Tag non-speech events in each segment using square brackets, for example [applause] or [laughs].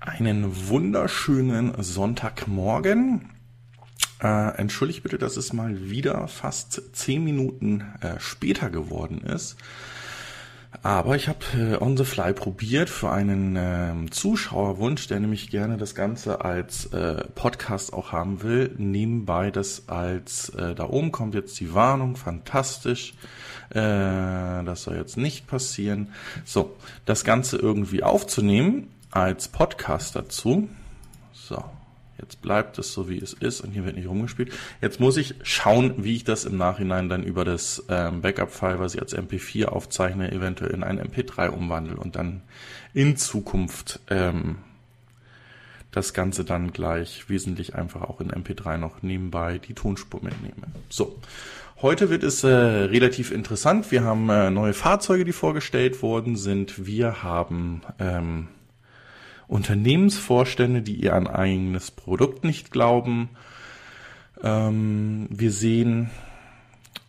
Einen wunderschönen Sonntagmorgen. Äh, entschuldigt bitte, dass es mal wieder fast zehn Minuten äh, später geworden ist. Aber ich habe äh, on the fly probiert für einen äh, Zuschauerwunsch, der nämlich gerne das Ganze als äh, Podcast auch haben will. Nebenbei das als, äh, da oben kommt jetzt die Warnung, fantastisch. Äh, das soll jetzt nicht passieren. So, das Ganze irgendwie aufzunehmen als Podcast dazu. So, Jetzt bleibt es so, wie es ist und hier wird nicht rumgespielt. Jetzt muss ich schauen, wie ich das im Nachhinein dann über das ähm, Backup-File, was ich als MP4 aufzeichne, eventuell in ein MP3 umwandle und dann in Zukunft ähm, das Ganze dann gleich wesentlich einfach auch in MP3 noch nebenbei die Tonspur mitnehme. So, heute wird es äh, relativ interessant. Wir haben äh, neue Fahrzeuge, die vorgestellt worden sind. Wir haben ähm, Unternehmensvorstände, die ihr an eigenes Produkt nicht glauben. Ähm, wir sehen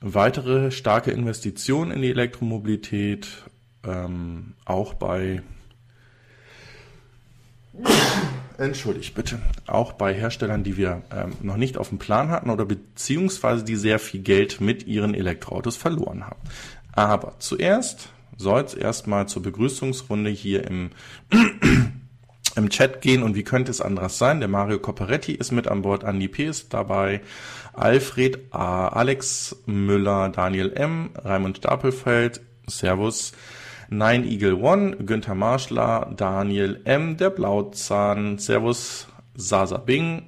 weitere starke Investitionen in die Elektromobilität, ähm, auch bei [coughs] Entschuldigt bitte. Auch bei Herstellern, die wir ähm, noch nicht auf dem Plan hatten oder beziehungsweise die sehr viel Geld mit ihren Elektroautos verloren haben. Aber zuerst soll es erstmal zur Begrüßungsrunde hier im im Chat gehen und wie könnte es anders sein? Der Mario Copperetti ist mit an Bord, Andi P. ist dabei, Alfred A., Alex Müller, Daniel M., Raimund Stapelfeld, Servus, Nine Eagle One, Günther Marschler, Daniel M., der Blauzahn, Servus, Sasa Bing.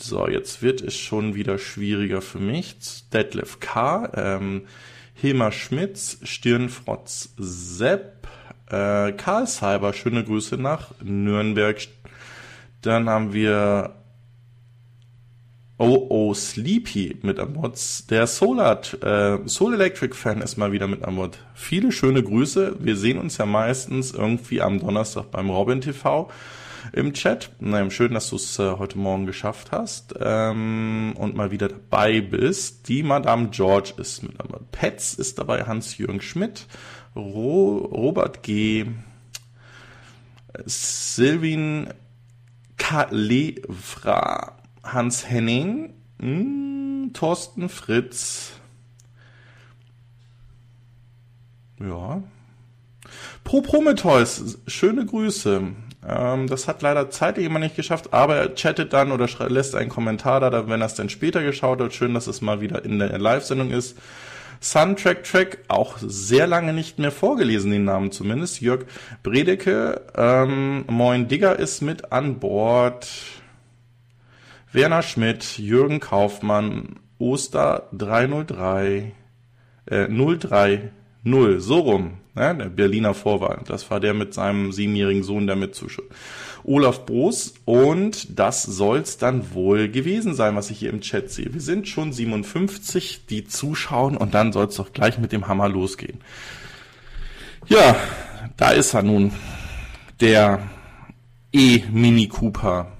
So, jetzt wird es schon wieder schwieriger für mich. Detlef K., ähm, Hilmar Schmitz, Stirnfrotz Sepp, äh, Karl Cyber, schöne Grüße nach Nürnberg. Dann haben wir Oh Oh Sleepy mit am Bord. Der Solar, äh, Soul Electric Fan ist mal wieder mit am Bord. Viele schöne Grüße. Wir sehen uns ja meistens irgendwie am Donnerstag beim Robin TV im Chat. Na, schön, dass du es äh, heute Morgen geschafft hast ähm, und mal wieder dabei bist. Die Madame George ist mit am Bord. Petz ist dabei, Hans-Jürgen Schmidt. Ro Robert G., Sylvin Kalevra, Hans Henning, mh, hm, Thorsten Fritz, ja. Pro Prometheus, schöne Grüße. Ähm, das hat leider zeitlich immer nicht geschafft, aber er chattet dann oder lässt einen Kommentar da, wenn er es dann später geschaut hat. Schön, dass es mal wieder in der Live-Sendung ist. Suntrack Track, auch sehr lange nicht mehr vorgelesen, den Namen zumindest. Jörg Bredeke, ähm, Moin Digger ist mit an Bord. Werner Schmidt, Jürgen Kaufmann, Oster 303, äh, 030, so rum, ne, der Berliner Vorwahl. Das war der mit seinem siebenjährigen Sohn, der mitzuschaut. Olaf Broos und das soll's dann wohl gewesen sein, was ich hier im Chat sehe. Wir sind schon 57, die zuschauen und dann soll's doch gleich mit dem Hammer losgehen. Ja, da ist er nun, der E-Mini Cooper,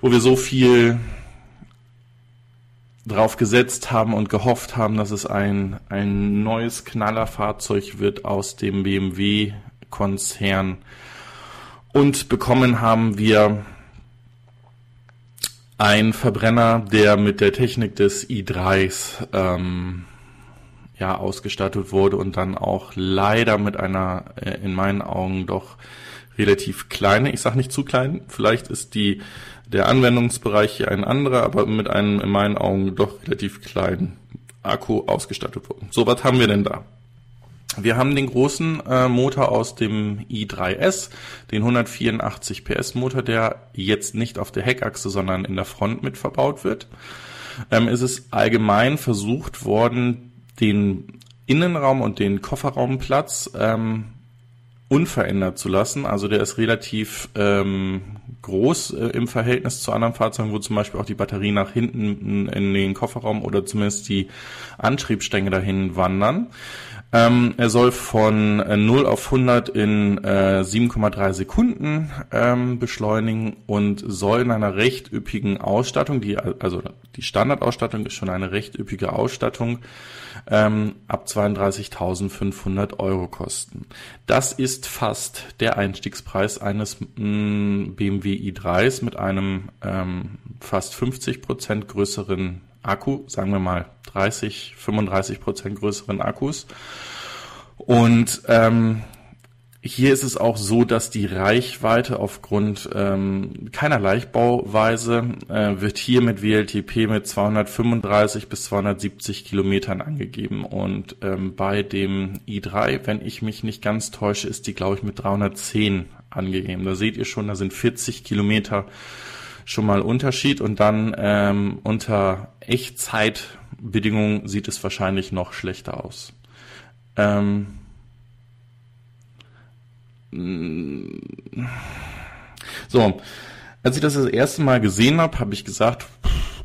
wo wir so viel drauf gesetzt haben und gehofft haben, dass es ein, ein neues Knallerfahrzeug wird aus dem BMW-Konzern. Und bekommen haben wir ein Verbrenner, der mit der Technik des i3s ähm, ja ausgestattet wurde und dann auch leider mit einer äh, in meinen Augen doch relativ kleine, ich sage nicht zu klein, vielleicht ist die der Anwendungsbereich hier ein anderer, aber mit einem in meinen Augen doch relativ kleinen Akku ausgestattet worden. So, was haben wir denn da? Wir haben den großen äh, Motor aus dem i3S, den 184 PS Motor, der jetzt nicht auf der Heckachse, sondern in der Front mit verbaut wird. Ähm, ist es allgemein versucht worden, den Innenraum und den Kofferraumplatz ähm, unverändert zu lassen. Also der ist relativ ähm, groß äh, im Verhältnis zu anderen Fahrzeugen, wo zum Beispiel auch die Batterie nach hinten in den Kofferraum oder zumindest die Antriebsstränge dahin wandern. Ähm, er soll von äh, 0 auf 100 in äh, 7,3 Sekunden ähm, beschleunigen und soll in einer recht üppigen Ausstattung, die also die Standardausstattung ist schon eine recht üppige Ausstattung, ähm, ab 32.500 Euro kosten. Das ist fast der Einstiegspreis eines mh, mm, BMW i3s mit einem ähm, fast 50 Prozent größeren Akku, sagen wir mal 30, 35 Prozent größeren Akkus. Und ähm, hier ist es auch so, dass die Reichweite aufgrund ähm, keiner Leichtbauweise äh, wird hier mit WLTP mit 235 bis 270 Kilometern angegeben. Und ähm, bei dem i3, wenn ich mich nicht ganz täusche, ist die, glaube ich, mit 310 angegeben. Da seht ihr schon, da sind 40 Kilometer schon mal Unterschied und dann ähm, unter Echtzeitbedingungen sieht es wahrscheinlich noch schlechter aus. Ähm, so, als ich das das erste Mal gesehen habe, habe ich gesagt,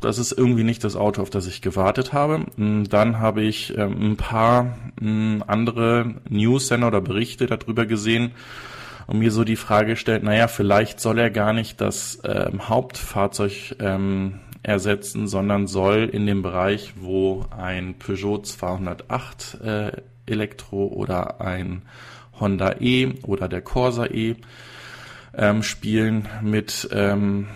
das ist irgendwie nicht das Auto, auf das ich gewartet habe. Dann habe ich ähm, ein paar andere News-Sender oder Berichte darüber gesehen und mir so die Frage gestellt, naja, vielleicht soll er gar nicht das ähm, Hauptfahrzeug ähm, ersetzen, sondern soll in dem Bereich, wo ein Peugeot 208 äh, Elektro oder ein Honda E oder der Corsa E ähm, spielen mit ähm,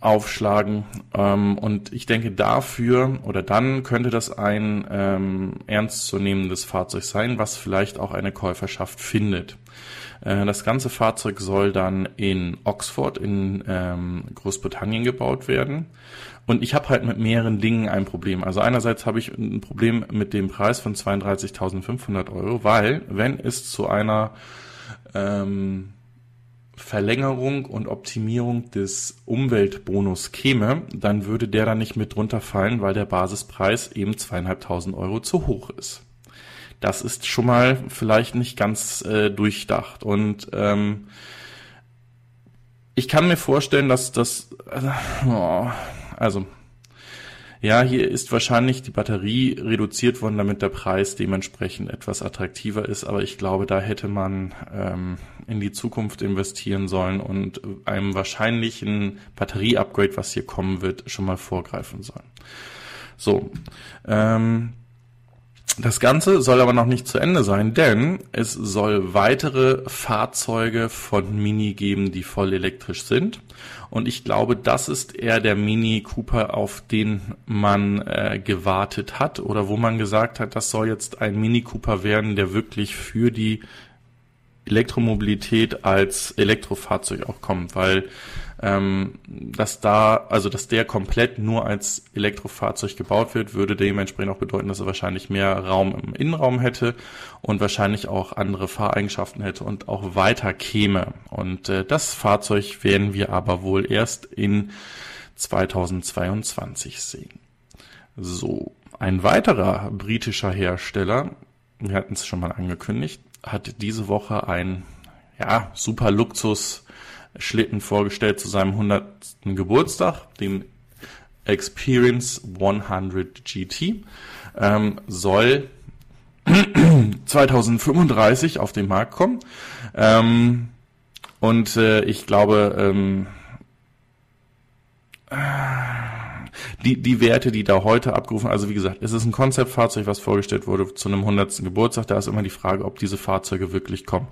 aufschlagen. Ähm, und ich denke, dafür oder dann könnte das ein ähm, ernstzunehmendes Fahrzeug sein, was vielleicht auch eine Käuferschaft findet. Äh, das ganze Fahrzeug soll dann in Oxford in ähm, Großbritannien gebaut werden. Und ich habe halt mit mehreren Dingen ein Problem. Also einerseits habe ich ein Problem mit dem Preis von 32.500 Euro, weil wenn es zu einer ähm, Verlängerung und Optimierung des Umweltbonus käme, dann würde der da nicht mit drunter fallen, weil der Basispreis eben zweieinhalbtausend Euro zu hoch ist. Das ist schon mal vielleicht nicht ganz äh, durchdacht. Und ähm, ich kann mir vorstellen, dass das, äh, oh, also ja, hier ist wahrscheinlich die Batterie reduziert worden, damit der Preis dementsprechend etwas attraktiver ist. Aber ich glaube, da hätte man ähm, in die Zukunft investieren sollen und einem wahrscheinlichen Batterie-Upgrade, was hier kommen wird, schon mal vorgreifen sollen. So, ähm, das Ganze soll aber noch nicht zu Ende sein, denn es soll weitere Fahrzeuge von Mini geben, die voll elektrisch sind. Und ich glaube, das ist eher der Mini Cooper, auf den man äh, gewartet hat oder wo man gesagt hat, das soll jetzt ein Mini Cooper werden, der wirklich für die Elektromobilität als Elektrofahrzeug auch kommt, weil ähm, dass da, also dass der komplett nur als Elektrofahrzeug gebaut wird, würde dementsprechend auch bedeuten, dass er wahrscheinlich mehr Raum im Innenraum hätte und wahrscheinlich auch andere Fahreigenschaften hätte und auch weiter käme. Und äh, das Fahrzeug werden wir aber wohl erst in 2022 sehen. So, ein weiterer britischer Hersteller, wir hatten es schon mal angekündigt, hat diese Woche ein ja, super Luxus Schlitten vorgestellt zu seinem 100. Geburtstag, dem Experience 100 GT. Ähm, soll [clears throat] 2035 auf den Markt kommen. Ähm, und äh, ich glaube, ähm, die, die Werte, die da heute abgerufen, also wie gesagt, es ist ein Konzeptfahrzeug, was vorgestellt wurde zu einem 100. Geburtstag. Da ist immer die Frage, ob diese Fahrzeuge wirklich kommen.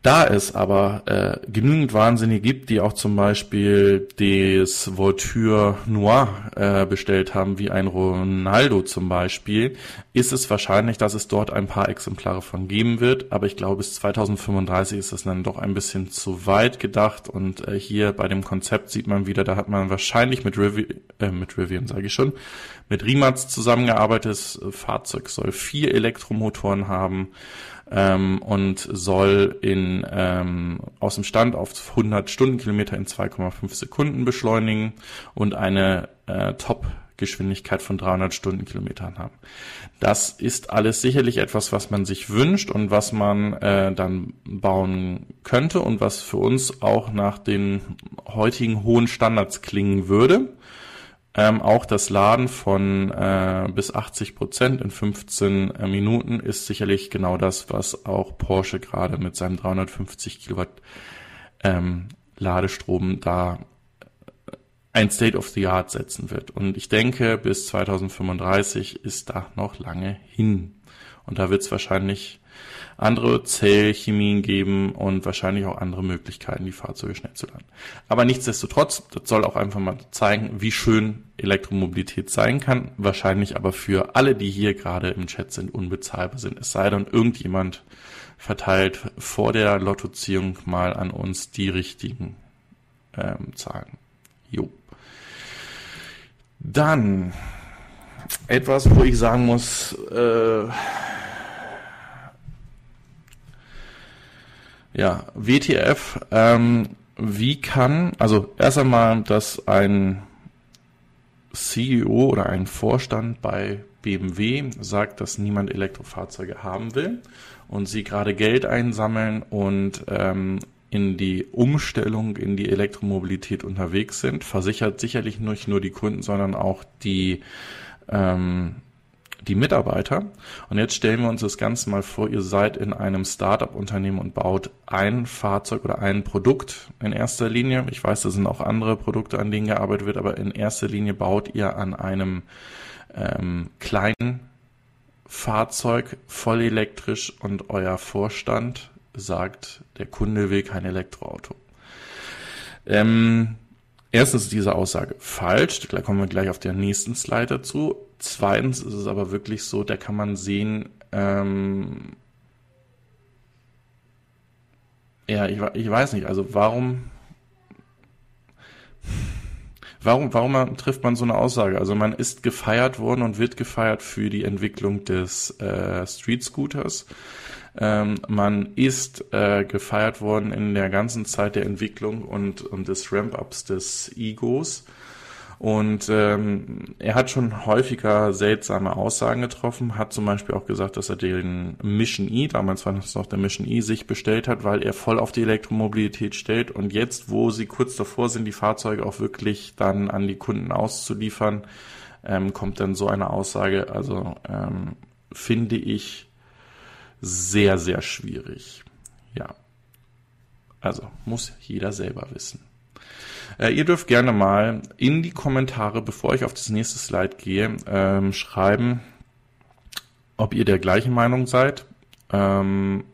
Da es aber äh, genügend Wahnsinnige gibt, die auch zum Beispiel das Voiture Noir äh, bestellt haben, wie ein Ronaldo zum Beispiel, ist es wahrscheinlich, dass es dort ein paar Exemplare von geben wird. Aber ich glaube, bis 2035 ist das dann doch ein bisschen zu weit gedacht. Und äh, hier bei dem Konzept sieht man wieder, da hat man wahrscheinlich mit, Rivi äh, mit Rivian, sage ich schon, mit Rimac zusammengearbeitetes Fahrzeug soll vier Elektromotoren haben ähm, und soll in, ähm, aus dem Stand auf 100 Stundenkilometer in 2,5 Sekunden beschleunigen und eine äh, Top Geschwindigkeit von 300 Stundenkilometern haben. Das ist alles sicherlich etwas, was man sich wünscht und was man äh, dann bauen könnte und was für uns auch nach den heutigen hohen Standards klingen würde. Ähm, auch das Laden von äh, bis 80 Prozent in 15 äh, Minuten ist sicherlich genau das, was auch Porsche gerade mit seinem 350 Kilowatt ähm, Ladestrom da äh, ein State of the Art setzen wird. Und ich denke, bis 2035 ist da noch lange hin. Und da wird es wahrscheinlich andere Zellchemien geben und wahrscheinlich auch andere Möglichkeiten, die Fahrzeuge schnell zu laden. Aber nichtsdestotrotz, das soll auch einfach mal zeigen, wie schön Elektromobilität sein kann. Wahrscheinlich aber für alle, die hier gerade im Chat sind, unbezahlbar sind. Es sei denn, irgendjemand verteilt vor der Lottoziehung mal an uns die richtigen ähm, Zahlen. Jo. Dann etwas, wo ich sagen muss, äh, Ja, WTF, ähm, wie kann, also erst einmal, dass ein CEO oder ein Vorstand bei BMW sagt, dass niemand Elektrofahrzeuge haben will und sie gerade Geld einsammeln und ähm, in die Umstellung in die Elektromobilität unterwegs sind, versichert sicherlich nicht nur die Kunden, sondern auch die ähm, die Mitarbeiter. Und jetzt stellen wir uns das Ganze mal vor, ihr seid in einem Startup-Unternehmen und baut ein Fahrzeug oder ein Produkt in erster Linie. Ich weiß, da sind auch andere Produkte, an denen gearbeitet wird, aber in erster Linie baut ihr an einem ähm, kleinen Fahrzeug voll elektrisch und euer Vorstand sagt, der Kunde will kein Elektroauto. Ähm, erstens ist diese Aussage falsch, da kommen wir gleich auf der nächsten Slide dazu. Zweitens ist es aber wirklich so, da kann man sehen, ähm, ja, ich, ich weiß nicht, also warum, warum, warum trifft man so eine Aussage? Also man ist gefeiert worden und wird gefeiert für die Entwicklung des äh, Street Scooters. Ähm, man ist äh, gefeiert worden in der ganzen Zeit der Entwicklung und, und des Ramp-ups des Egos. Und ähm, er hat schon häufiger seltsame Aussagen getroffen, hat zum Beispiel auch gesagt, dass er den Mission E, damals war das noch der Mission E, sich bestellt hat, weil er voll auf die Elektromobilität stellt. Und jetzt, wo sie kurz davor sind, die Fahrzeuge auch wirklich dann an die Kunden auszuliefern, ähm, kommt dann so eine Aussage. Also ähm, finde ich sehr, sehr schwierig. Ja. Also muss jeder selber wissen. Äh, ihr dürft gerne mal in die Kommentare, bevor ich auf das nächste Slide gehe, ähm, schreiben, ob ihr der gleichen Meinung seid, ähm,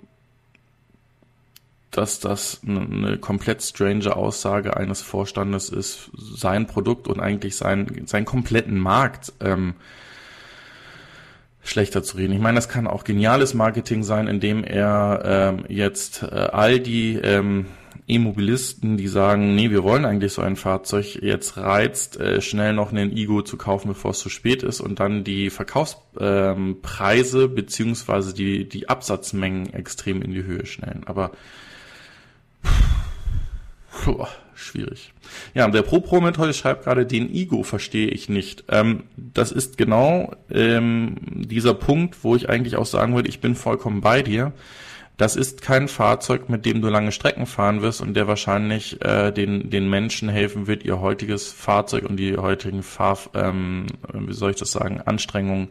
dass das eine komplett strange Aussage eines Vorstandes ist, sein Produkt und eigentlich sein, seinen kompletten Markt ähm, schlechter zu reden. Ich meine, das kann auch geniales Marketing sein, indem er ähm, jetzt äh, all die ähm, E-Mobilisten, die sagen, nee, wir wollen eigentlich so ein Fahrzeug, jetzt reizt, äh, schnell noch einen Igo zu kaufen, bevor es zu spät ist und dann die Verkaufspreise ähm, beziehungsweise die, die Absatzmengen extrem in die Höhe schnellen. Aber puh, schwierig. Ja, der Pro-Pro-Methode schreibt gerade, den Igo verstehe ich nicht. Ähm, das ist genau ähm, dieser Punkt, wo ich eigentlich auch sagen würde, ich bin vollkommen bei dir. Das ist kein Fahrzeug, mit dem du lange Strecken fahren wirst und der wahrscheinlich äh, den, den Menschen helfen wird, ihr heutiges Fahrzeug und die heutigen Fahr, ähm, wie soll ich das sagen, Anstrengungen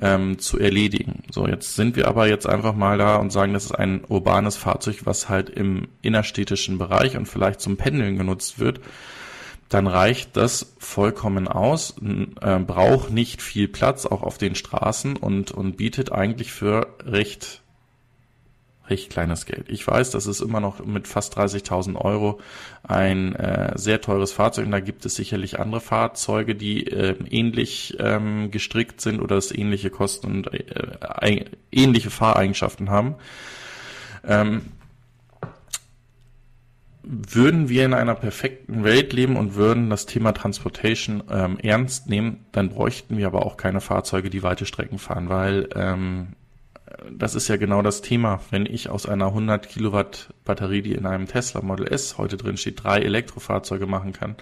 ähm, zu erledigen. So, jetzt sind wir aber jetzt einfach mal da und sagen, das ist ein urbanes Fahrzeug, was halt im innerstädtischen Bereich und vielleicht zum Pendeln genutzt wird. Dann reicht das vollkommen aus, äh, braucht nicht viel Platz, auch auf den Straßen und, und bietet eigentlich für recht recht kleines Geld. Ich weiß, das ist immer noch mit fast 30.000 Euro ein äh, sehr teures Fahrzeug und da gibt es sicherlich andere Fahrzeuge, die äh, ähnlich ähm, gestrickt sind oder das ähnliche Kosten und äh, ähnliche Fahreigenschaften haben. Ähm, würden wir in einer perfekten Welt leben und würden das Thema Transportation ähm, ernst nehmen, dann bräuchten wir aber auch keine Fahrzeuge, die weite Strecken fahren, weil ähm, das ist ja genau das Thema. Wenn ich aus einer 100 Kilowatt Batterie, die in einem Tesla Model S heute drin steht, drei Elektrofahrzeuge machen kann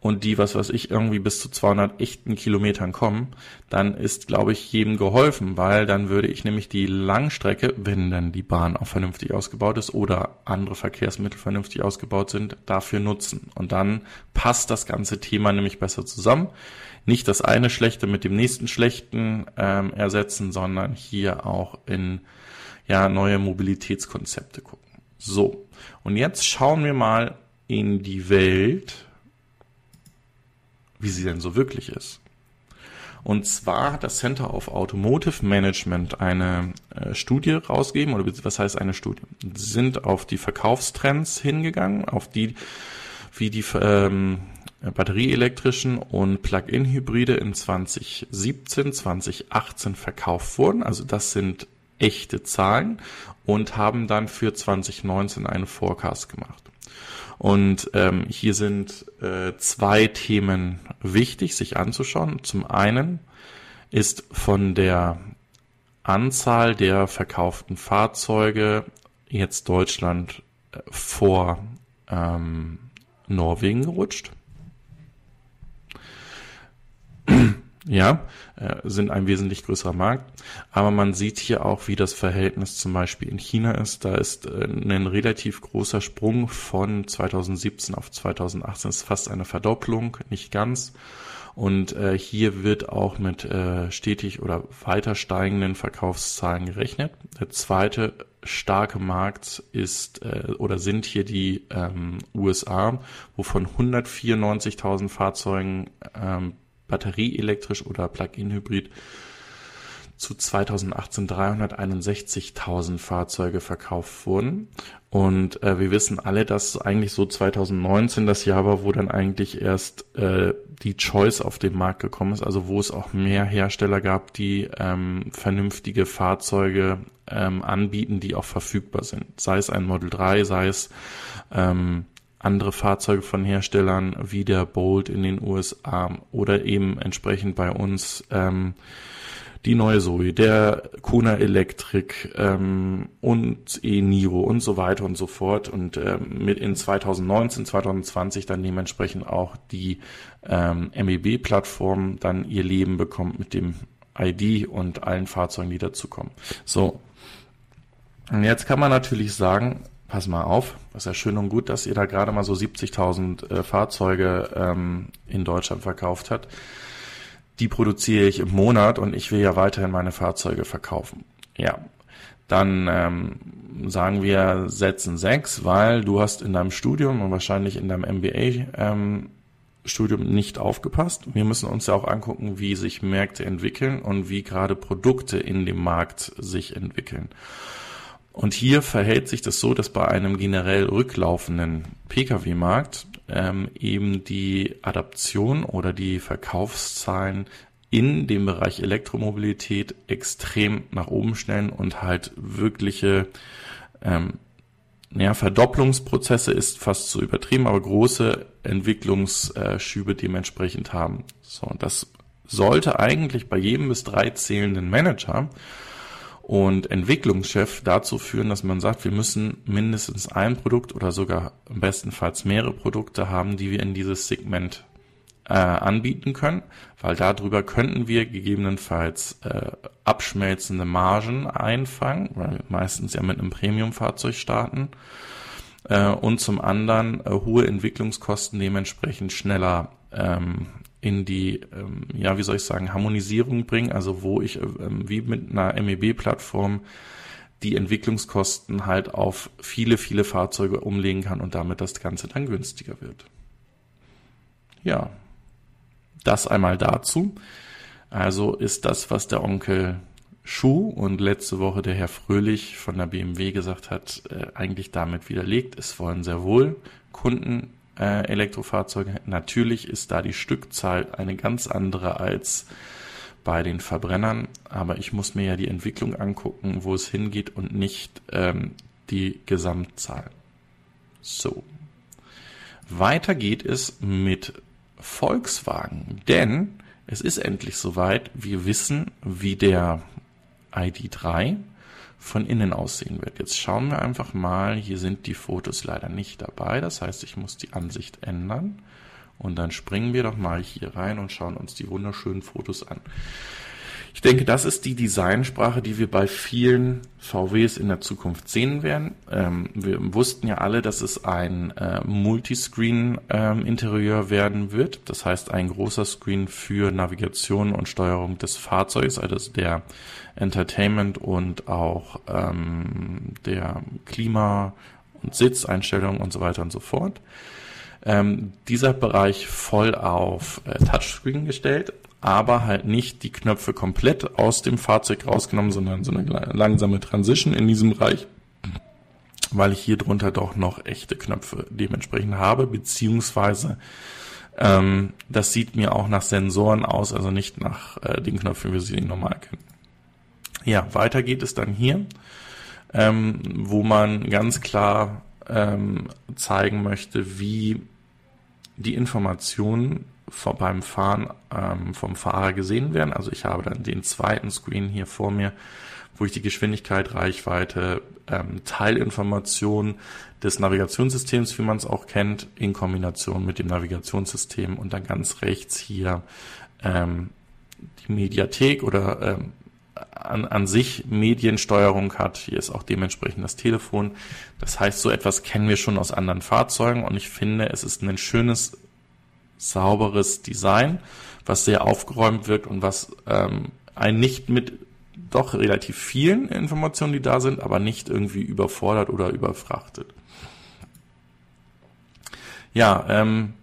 und die, was weiß ich, irgendwie bis zu 200 echten Kilometern kommen, dann ist, glaube ich, jedem geholfen, weil dann würde ich nämlich die Langstrecke, wenn dann die Bahn auch vernünftig ausgebaut ist oder andere Verkehrsmittel vernünftig ausgebaut sind, dafür nutzen. Und dann passt das ganze Thema nämlich besser zusammen. Nicht das eine Schlechte mit dem nächsten Schlechten ähm, ersetzen, sondern hier auch in ja, neue Mobilitätskonzepte gucken. So, und jetzt schauen wir mal in die Welt wie sie denn so wirklich ist. Und zwar hat das Center of Automotive Management eine äh, Studie rausgegeben, oder was heißt eine Studie? Sie sind auf die Verkaufstrends hingegangen, auf die, wie die ähm, batterieelektrischen und Plug-in-Hybride in 2017, 2018 verkauft wurden. Also das sind echte Zahlen und haben dann für 2019 einen Forecast gemacht. Und ähm, hier sind äh, zwei Themen wichtig, sich anzuschauen. Zum einen ist von der Anzahl der verkauften Fahrzeuge jetzt Deutschland äh, vor ähm, Norwegen gerutscht. Ja, äh, sind ein wesentlich größerer Markt. Aber man sieht hier auch, wie das Verhältnis zum Beispiel in China ist. Da ist äh, ein relativ großer Sprung von 2017 auf 2018. Das ist fast eine Verdopplung, nicht ganz. Und äh, hier wird auch mit äh, stetig oder weiter steigenden Verkaufszahlen gerechnet. Der zweite starke Markt ist äh, oder sind hier die ähm, USA, wo von 194.000 Fahrzeugen ähm, batterieelektrisch oder Plug-in-Hybrid zu 2018 361.000 Fahrzeuge verkauft wurden. Und äh, wir wissen alle, dass eigentlich so 2019 das Jahr war, wo dann eigentlich erst äh, die Choice auf den Markt gekommen ist, also wo es auch mehr Hersteller gab, die ähm, vernünftige Fahrzeuge ähm, anbieten, die auch verfügbar sind. Sei es ein Model 3, sei es ähm, andere Fahrzeuge von Herstellern wie der Bolt in den USA oder eben entsprechend bei uns ähm, die neue Zoe, der Kona Electric ähm, und e-Niro und so weiter und so fort und ähm, mit in 2019, 2020 dann dementsprechend auch die ähm, MEB-Plattform dann ihr Leben bekommt mit dem ID und allen Fahrzeugen, die dazukommen. So. Und jetzt kann man natürlich sagen, pass mal auf, das ist ja schön und gut, dass ihr da gerade mal so 70.000 äh, Fahrzeuge ähm, in Deutschland verkauft habt. Die produziere ich im Monat und ich will ja weiterhin meine Fahrzeuge verkaufen. Ja, dann ähm, sagen wir setzen sechs, weil du hast in deinem Studium und wahrscheinlich in deinem MBA ähm, Studium nicht aufgepasst. Wir müssen uns ja auch angucken, wie sich Märkte entwickeln und wie gerade Produkte in dem Markt sich entwickeln. Und hier verhält sich das so, dass bei einem generell rücklaufenden Pkw-Markt ähm, eben die Adaption oder die Verkaufszahlen in dem Bereich Elektromobilität extrem nach oben schnellen und halt wirkliche ähm, ja, Verdopplungsprozesse ist fast zu übertrieben, aber große Entwicklungsschübe dementsprechend haben. So, und das sollte eigentlich bei jedem bis drei zählenden Manager und Entwicklungschef dazu führen, dass man sagt, wir müssen mindestens ein Produkt oder sogar bestenfalls mehrere Produkte haben, die wir in dieses Segment äh, anbieten können, weil darüber könnten wir gegebenenfalls äh, abschmelzende Margen einfangen, weil wir meistens ja mit einem Premium-Fahrzeug starten äh, und zum anderen äh, hohe Entwicklungskosten dementsprechend schneller ähm, in die, ähm, ja, wie soll ich sagen, Harmonisierung bringen, also wo ich ähm, wie mit einer MEB-Plattform die Entwicklungskosten halt auf viele, viele Fahrzeuge umlegen kann und damit das Ganze dann günstiger wird. Ja, das einmal dazu. Also ist das, was der Onkel Schuh und letzte Woche der Herr Fröhlich von der BMW gesagt hat, äh, eigentlich damit widerlegt. Es wollen sehr wohl Kunden äh, Elektrofahrzeuge. Natürlich ist da die Stückzahl eine ganz andere als bei den Verbrennern, aber ich muss mir ja die Entwicklung angucken, wo es hingeht und nicht ähm, die Gesamtzahl. So. Weiter geht es mit Volkswagen, denn es ist endlich soweit. Wir wissen, wie der ID3 von innen aussehen wird. Jetzt schauen wir einfach mal, hier sind die Fotos leider nicht dabei, das heißt, ich muss die Ansicht ändern Und dann springen wir doch mal hier rein und schauen uns die wunderschönen Fotos an. Ich denke, das ist die Designsprache, die wir bei vielen VWs in der Zukunft sehen werden. Ähm, wir wussten ja alle, dass es ein äh, Multiscreen-Interieur ähm, werden wird. Das heißt, ein großer Screen für Navigation und Steuerung des Fahrzeugs, also der Entertainment und auch ähm, der Klima- und Sitzeinstellungen und so weiter und so fort. Ähm, dieser Bereich voll auf äh, Touchscreen gestellt, aber halt nicht die Knöpfe komplett aus dem Fahrzeug rausgenommen, sondern so eine langsame Transition in diesem Bereich, weil ich hier drunter doch noch echte Knöpfe dementsprechend habe, beziehungsweise ähm, das sieht mir auch nach Sensoren aus, also nicht nach äh, den Knöpfen, wie wir sie normal kennen. Ja, weiter geht es dann hier, ähm, wo man ganz klar ähm, zeigen möchte, wie die Informationen vom, beim Fahren ähm, vom Fahrer gesehen werden. Also ich habe dann den zweiten Screen hier vor mir, wo ich die Geschwindigkeit, Reichweite, ähm, Teilinformation des Navigationssystems, wie man es auch kennt, in Kombination mit dem Navigationssystem und dann ganz rechts hier ähm, die Mediathek oder ähm, an, an sich Mediensteuerung hat. Hier ist auch dementsprechend das Telefon. Das heißt, so etwas kennen wir schon aus anderen Fahrzeugen und ich finde, es ist ein schönes sauberes Design, was sehr aufgeräumt wirkt und was ähm, ein nicht mit doch relativ vielen Informationen, die da sind, aber nicht irgendwie überfordert oder überfrachtet. Ja, ähm,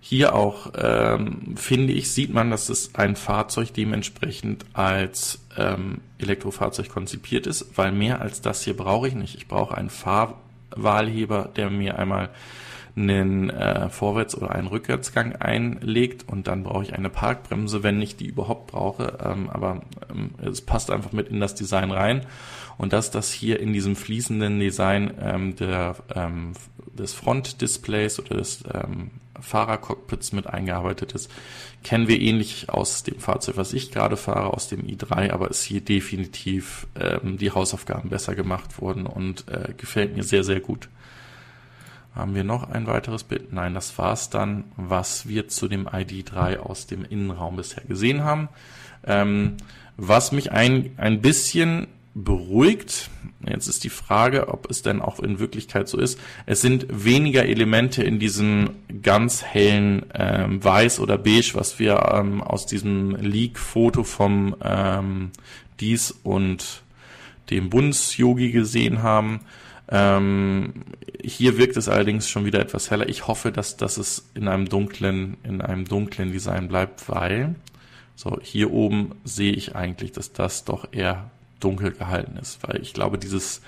hier auch ähm, finde ich, sieht man, dass es ein Fahrzeug dementsprechend als ähm, Elektrofahrzeug konzipiert ist, weil mehr als das hier brauche ich nicht. Ich brauche einen Fahrwahlheber, der mir einmal einen äh, Vorwärts- oder einen Rückwärtsgang einlegt und dann brauche ich eine Parkbremse, wenn ich die überhaupt brauche. Ähm, aber ähm, es passt einfach mit in das Design rein. Und dass das hier in diesem fließenden Design ähm, der, ähm, des Frontdisplays oder des ähm, Fahrercockpits mit eingearbeitet ist, kennen wir ähnlich aus dem Fahrzeug, was ich gerade fahre, aus dem i3, aber ist hier definitiv ähm, die Hausaufgaben besser gemacht worden und äh, gefällt mir sehr, sehr gut. Haben wir noch ein weiteres Bild? Nein, das war's dann, was wir zu dem ID3 aus dem Innenraum bisher gesehen haben. Ähm, was mich ein, ein bisschen beruhigt, jetzt ist die Frage, ob es denn auch in Wirklichkeit so ist, es sind weniger Elemente in diesem ganz hellen ähm, Weiß oder Beige, was wir ähm, aus diesem Leak-Foto vom ähm, Dies und dem Bundes-Yogi gesehen haben, ähm, hier wirkt es allerdings schon wieder etwas heller. Ich hoffe, dass, dass es in einem dunklen, in einem dunklen Design bleibt, weil so hier oben sehe ich eigentlich, dass das doch eher dunkel gehalten ist, weil ich glaube, dieses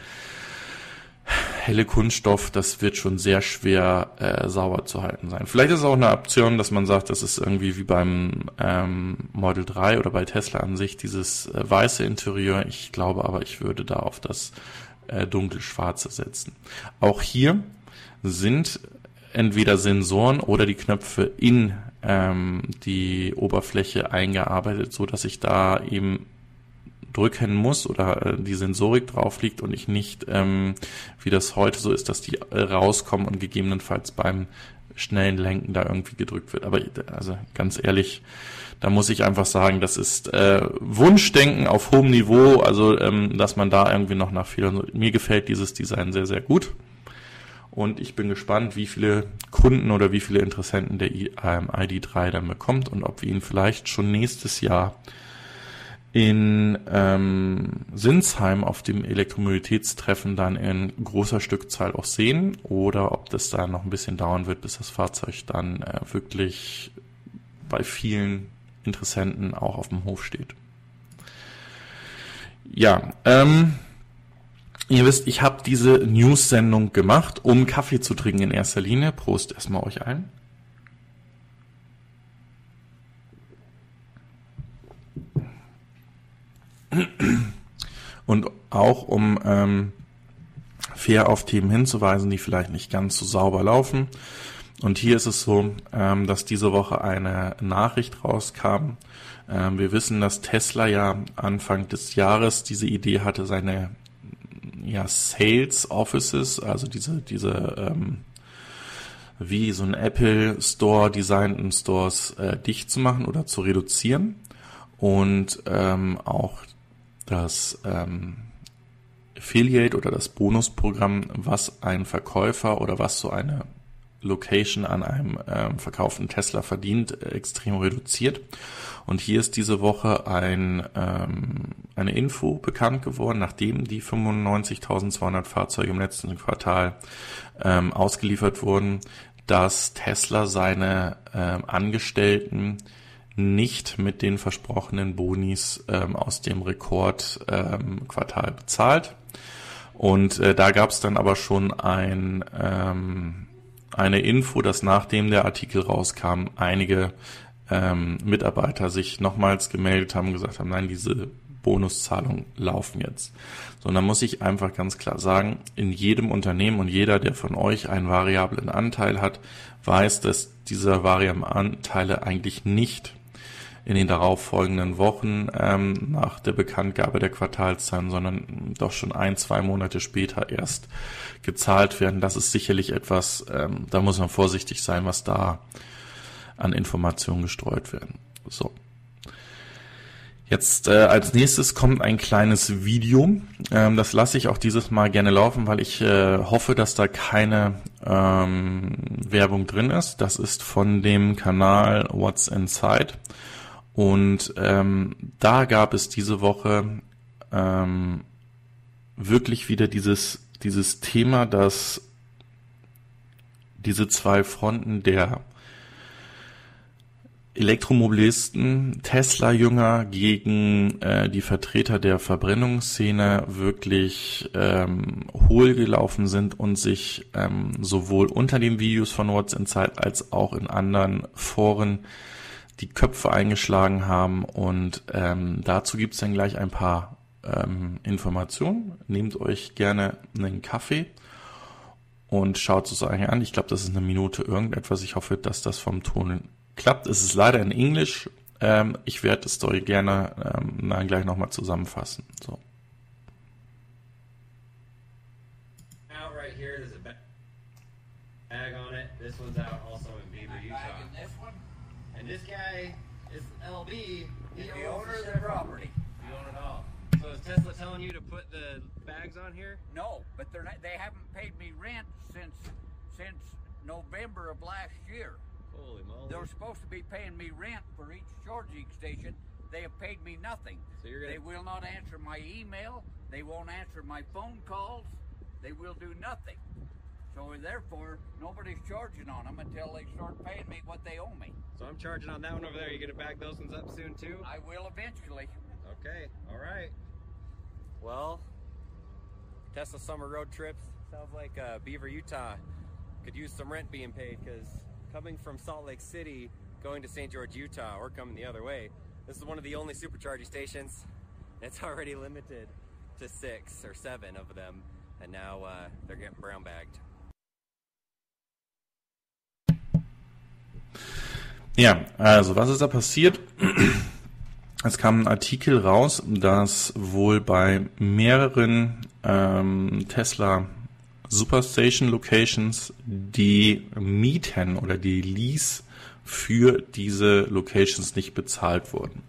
helle Kunststoff, das wird schon sehr schwer äh, sauber zu halten sein. Vielleicht ist es auch eine Option, dass man sagt, das ist irgendwie wie beim ähm, Model 3 oder bei Tesla an sich dieses äh, weiße Interieur. Ich glaube aber, ich würde da auf das äh, dunkelschwarze setzen. Auch hier sind entweder Sensoren oder die Knöpfe in ähm, die Oberfläche eingearbeitet, so dass ich da eben drücken muss oder äh, die Sensorik drauf liegt und ich nicht, ähm, wie das heute so ist, dass die äh, rauskommen und gegebenenfalls beim schnellen Lenken da irgendwie gedrückt wird. Aber also ganz ehrlich, da muss ich einfach sagen, das ist äh, Wunschdenken auf hohem Niveau, also ähm, dass man da irgendwie noch nach viel. Mir gefällt dieses Design sehr, sehr gut. Und ich bin gespannt, wie viele Kunden oder wie viele Interessenten der ähm, ID3 dann bekommt und ob wir ihn vielleicht schon nächstes Jahr in ähm, Sinsheim auf dem Elektromobilitätstreffen dann in großer Stückzahl auch sehen oder ob das da noch ein bisschen dauern wird, bis das Fahrzeug dann äh, wirklich bei vielen Interessenten auch auf dem Hof steht. Ja, ähm, ihr wisst, ich habe diese News-Sendung gemacht, um Kaffee zu trinken in erster Linie. Prost erstmal euch allen. Und auch um ähm, fair auf Themen hinzuweisen, die vielleicht nicht ganz so sauber laufen. Und hier ist es so, ähm, dass diese Woche eine Nachricht rauskam. Ähm, wir wissen, dass Tesla ja Anfang des Jahres diese Idee hatte, seine ja, Sales Offices, also diese, diese ähm, wie so ein Apple Store designten Stores äh, dicht zu machen oder zu reduzieren und ähm, auch das ähm, Affiliate oder das Bonusprogramm, was ein Verkäufer oder was so eine Location an einem ähm, verkauften Tesla verdient, äh, extrem reduziert. Und hier ist diese Woche ein, ähm, eine Info bekannt geworden, nachdem die 95.200 Fahrzeuge im letzten Quartal ähm, ausgeliefert wurden, dass Tesla seine ähm, Angestellten nicht mit den versprochenen Bonis ähm, aus dem Rekordquartal ähm, bezahlt. Und äh, da gab es dann aber schon ein, ähm, eine Info, dass nachdem der Artikel rauskam, einige ähm, Mitarbeiter sich nochmals gemeldet haben und gesagt haben, nein, diese Bonuszahlungen laufen jetzt. Sondern muss ich einfach ganz klar sagen, in jedem Unternehmen und jeder, der von euch einen variablen Anteil hat, weiß, dass diese variablen Anteile eigentlich nicht in den darauffolgenden Wochen ähm, nach der Bekanntgabe der Quartalszahlen, sondern doch schon ein, zwei Monate später erst gezahlt werden. Das ist sicherlich etwas, ähm, da muss man vorsichtig sein, was da an Informationen gestreut werden. So. Jetzt äh, als nächstes kommt ein kleines Video. Ähm, das lasse ich auch dieses Mal gerne laufen, weil ich äh, hoffe, dass da keine ähm, Werbung drin ist. Das ist von dem Kanal What's Inside. Und ähm, da gab es diese Woche ähm, wirklich wieder dieses, dieses Thema, dass diese zwei Fronten der Elektromobilisten, Tesla-Jünger gegen äh, die Vertreter der Verbrennungsszene wirklich ähm, hohl gelaufen sind und sich ähm, sowohl unter den Videos von What's Inside als auch in anderen Foren die Köpfe eingeschlagen haben. Und ähm, dazu gibt's dann gleich ein paar ähm, Informationen. Nehmt euch gerne einen Kaffee und schaut es euch an. Ich glaube, das ist eine Minute irgendetwas. Ich hoffe, dass das vom Ton klappt. Es ist leider in Englisch. Ähm, ich werde es Story gerne ähm, dann gleich nochmal zusammenfassen. So. Out right here, there's a bag on it. This one's out this guy is LB. He the owner of the property. You own it all. So is Tesla telling you to put the bags on here? No, but they're not, they haven't paid me rent since since November of last year. Holy moly. They were supposed to be paying me rent for each charging station. They have paid me nothing. So you're gonna... They will not answer my email. They won't answer my phone calls. They will do nothing. So therefore, nobody's charging on them until they start paying me what they owe me. So I'm charging on that one over there. You gonna back those ones up soon too? I will eventually. Okay, all right. Well, Tesla summer road trips sounds like uh, Beaver, Utah could use some rent being paid because coming from Salt Lake City, going to St. George, Utah, or coming the other way, this is one of the only supercharging stations. It's [laughs] already limited to six or seven of them, and now uh, they're getting brown bagged. Ja, also was ist da passiert? Es kam ein Artikel raus, dass wohl bei mehreren ähm, Tesla Superstation Locations die Mieten oder die Lease für diese Locations nicht bezahlt wurden.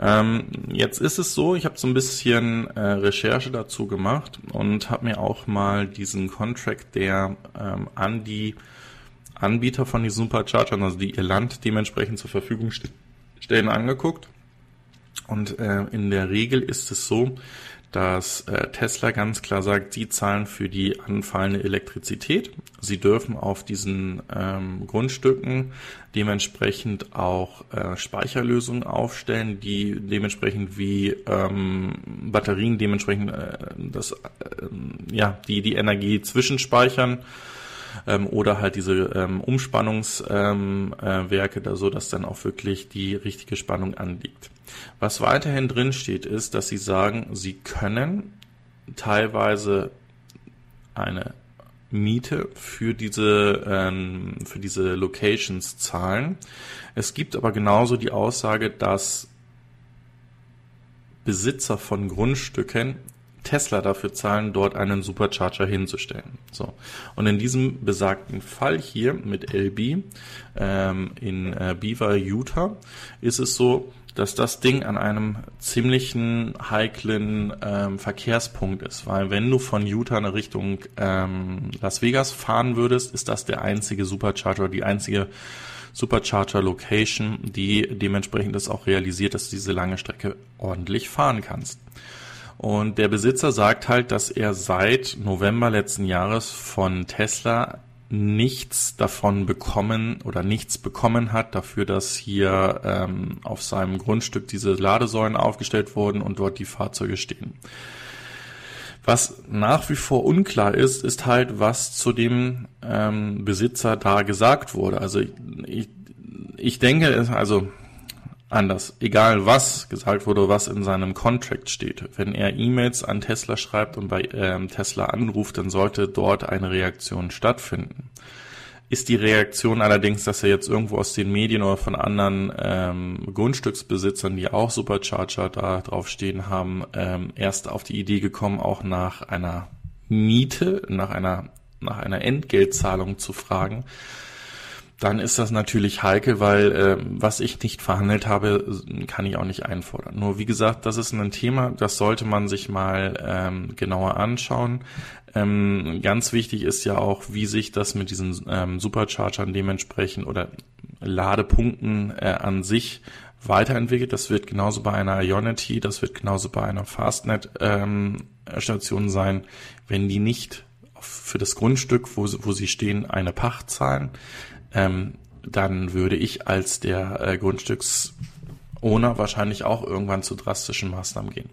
Ähm, jetzt ist es so, ich habe so ein bisschen äh, Recherche dazu gemacht und habe mir auch mal diesen Contract, der ähm, an die Anbieter von den Superchargern, also die ihr Land dementsprechend zur Verfügung st stellen, angeguckt. Und äh, in der Regel ist es so, dass äh, Tesla ganz klar sagt, sie zahlen für die anfallende Elektrizität. Sie dürfen auf diesen ähm, Grundstücken dementsprechend auch äh, Speicherlösungen aufstellen, die dementsprechend wie ähm, Batterien dementsprechend äh, das äh, ja die die Energie zwischenspeichern ähm, oder halt diese ähm, Umspannungswerke, ähm, äh, so dass dann auch wirklich die richtige Spannung anliegt. Was weiterhin drin steht, ist, dass sie sagen, sie können teilweise eine Miete für diese ähm, für diese Locations zahlen. Es gibt aber genauso die Aussage, dass Besitzer von Grundstücken Tesla dafür zahlen, dort einen Supercharger hinzustellen. So. Und in diesem besagten Fall hier mit LB ähm, in äh, Beaver, Utah, ist es so, dass das Ding an einem ziemlichen heiklen ähm, Verkehrspunkt ist, weil wenn du von Utah in Richtung ähm, Las Vegas fahren würdest, ist das der einzige Supercharger, die einzige Supercharger Location, die dementsprechend das auch realisiert, dass du diese lange Strecke ordentlich fahren kannst. Und der Besitzer sagt halt, dass er seit November letzten Jahres von Tesla nichts davon bekommen oder nichts bekommen hat dafür, dass hier ähm, auf seinem Grundstück diese Ladesäulen aufgestellt wurden und dort die Fahrzeuge stehen. Was nach wie vor unklar ist, ist halt, was zu dem ähm, Besitzer da gesagt wurde. Also ich, ich denke, also anders. Egal was gesagt wurde, was in seinem Contract steht. Wenn er E-Mails an Tesla schreibt und bei ähm, Tesla anruft, dann sollte dort eine Reaktion stattfinden. Ist die Reaktion allerdings, dass er jetzt irgendwo aus den Medien oder von anderen ähm, Grundstücksbesitzern, die auch Supercharger da drauf stehen haben, ähm, erst auf die Idee gekommen, auch nach einer Miete, nach einer, nach einer Entgeltzahlung zu fragen, dann ist das natürlich heikel, weil äh, was ich nicht verhandelt habe, kann ich auch nicht einfordern. Nur wie gesagt, das ist ein Thema, das sollte man sich mal ähm, genauer anschauen. Ähm, ganz wichtig ist ja auch, wie sich das mit diesen ähm, Superchargern dementsprechend oder Ladepunkten äh, an sich weiterentwickelt. Das wird genauso bei einer Ionity, das wird genauso bei einer Fastnet ähm, sein, wenn die nicht für das Grundstück, wo, wo sie stehen, eine Pacht zahlen, ähm, dann würde ich als der äh, Grundstücksowner wahrscheinlich auch irgendwann zu drastischen Maßnahmen gehen.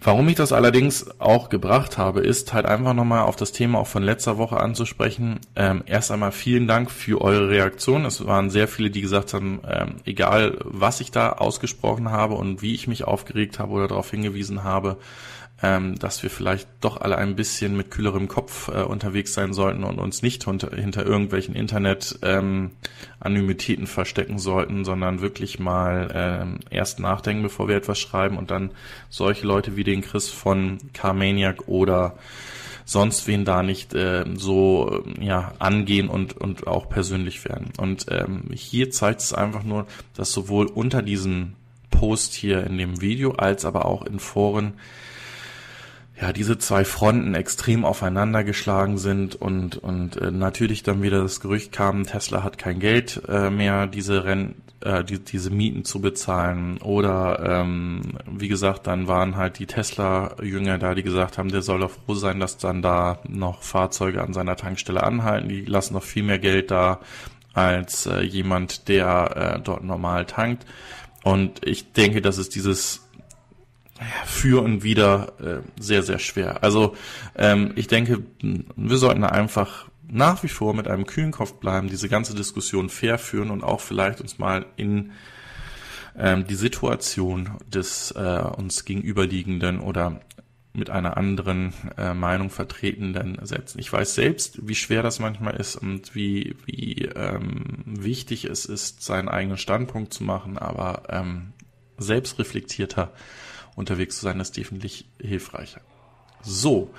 Warum ich das allerdings auch gebracht habe, ist halt einfach nochmal auf das Thema auch von letzter Woche anzusprechen. Ähm, erst einmal vielen Dank für eure Reaktion. Es waren sehr viele, die gesagt haben, ähm, egal was ich da ausgesprochen habe und wie ich mich aufgeregt habe oder darauf hingewiesen habe, ähm, dass wir vielleicht doch alle ein bisschen mit kühlerem Kopf äh, unterwegs sein sollten und uns nicht unter, hinter irgendwelchen Internet-Anonymitäten ähm, verstecken sollten, sondern wirklich mal ähm, erst nachdenken, bevor wir etwas schreiben und dann solche Leute wie den Chris von Carmaniac oder sonst wen da nicht äh, so ja angehen und und auch persönlich werden. Und ähm, hier zeigt es einfach nur, dass sowohl unter diesem Post hier in dem Video als aber auch in Foren ja, diese zwei Fronten extrem aufeinander geschlagen sind und, und äh, natürlich dann wieder das Gerücht kam, Tesla hat kein Geld äh, mehr, diese Renn, äh, die, diese Mieten zu bezahlen. Oder ähm, wie gesagt, dann waren halt die Tesla-Jünger da, die gesagt haben, der soll doch froh sein, dass dann da noch Fahrzeuge an seiner Tankstelle anhalten. Die lassen noch viel mehr Geld da als äh, jemand, der äh, dort normal tankt. Und ich denke, dass es dieses für und wieder äh, sehr, sehr schwer. Also ähm, ich denke, wir sollten einfach nach wie vor mit einem kühlen Kopf bleiben, diese ganze Diskussion fair führen und auch vielleicht uns mal in ähm, die Situation des äh, uns gegenüberliegenden oder mit einer anderen äh, Meinung vertretenden setzen. Ich weiß selbst, wie schwer das manchmal ist und wie, wie ähm, wichtig es ist, seinen eigenen Standpunkt zu machen, aber ähm, selbstreflektierter unterwegs zu sein, ist definitiv hilfreicher. So,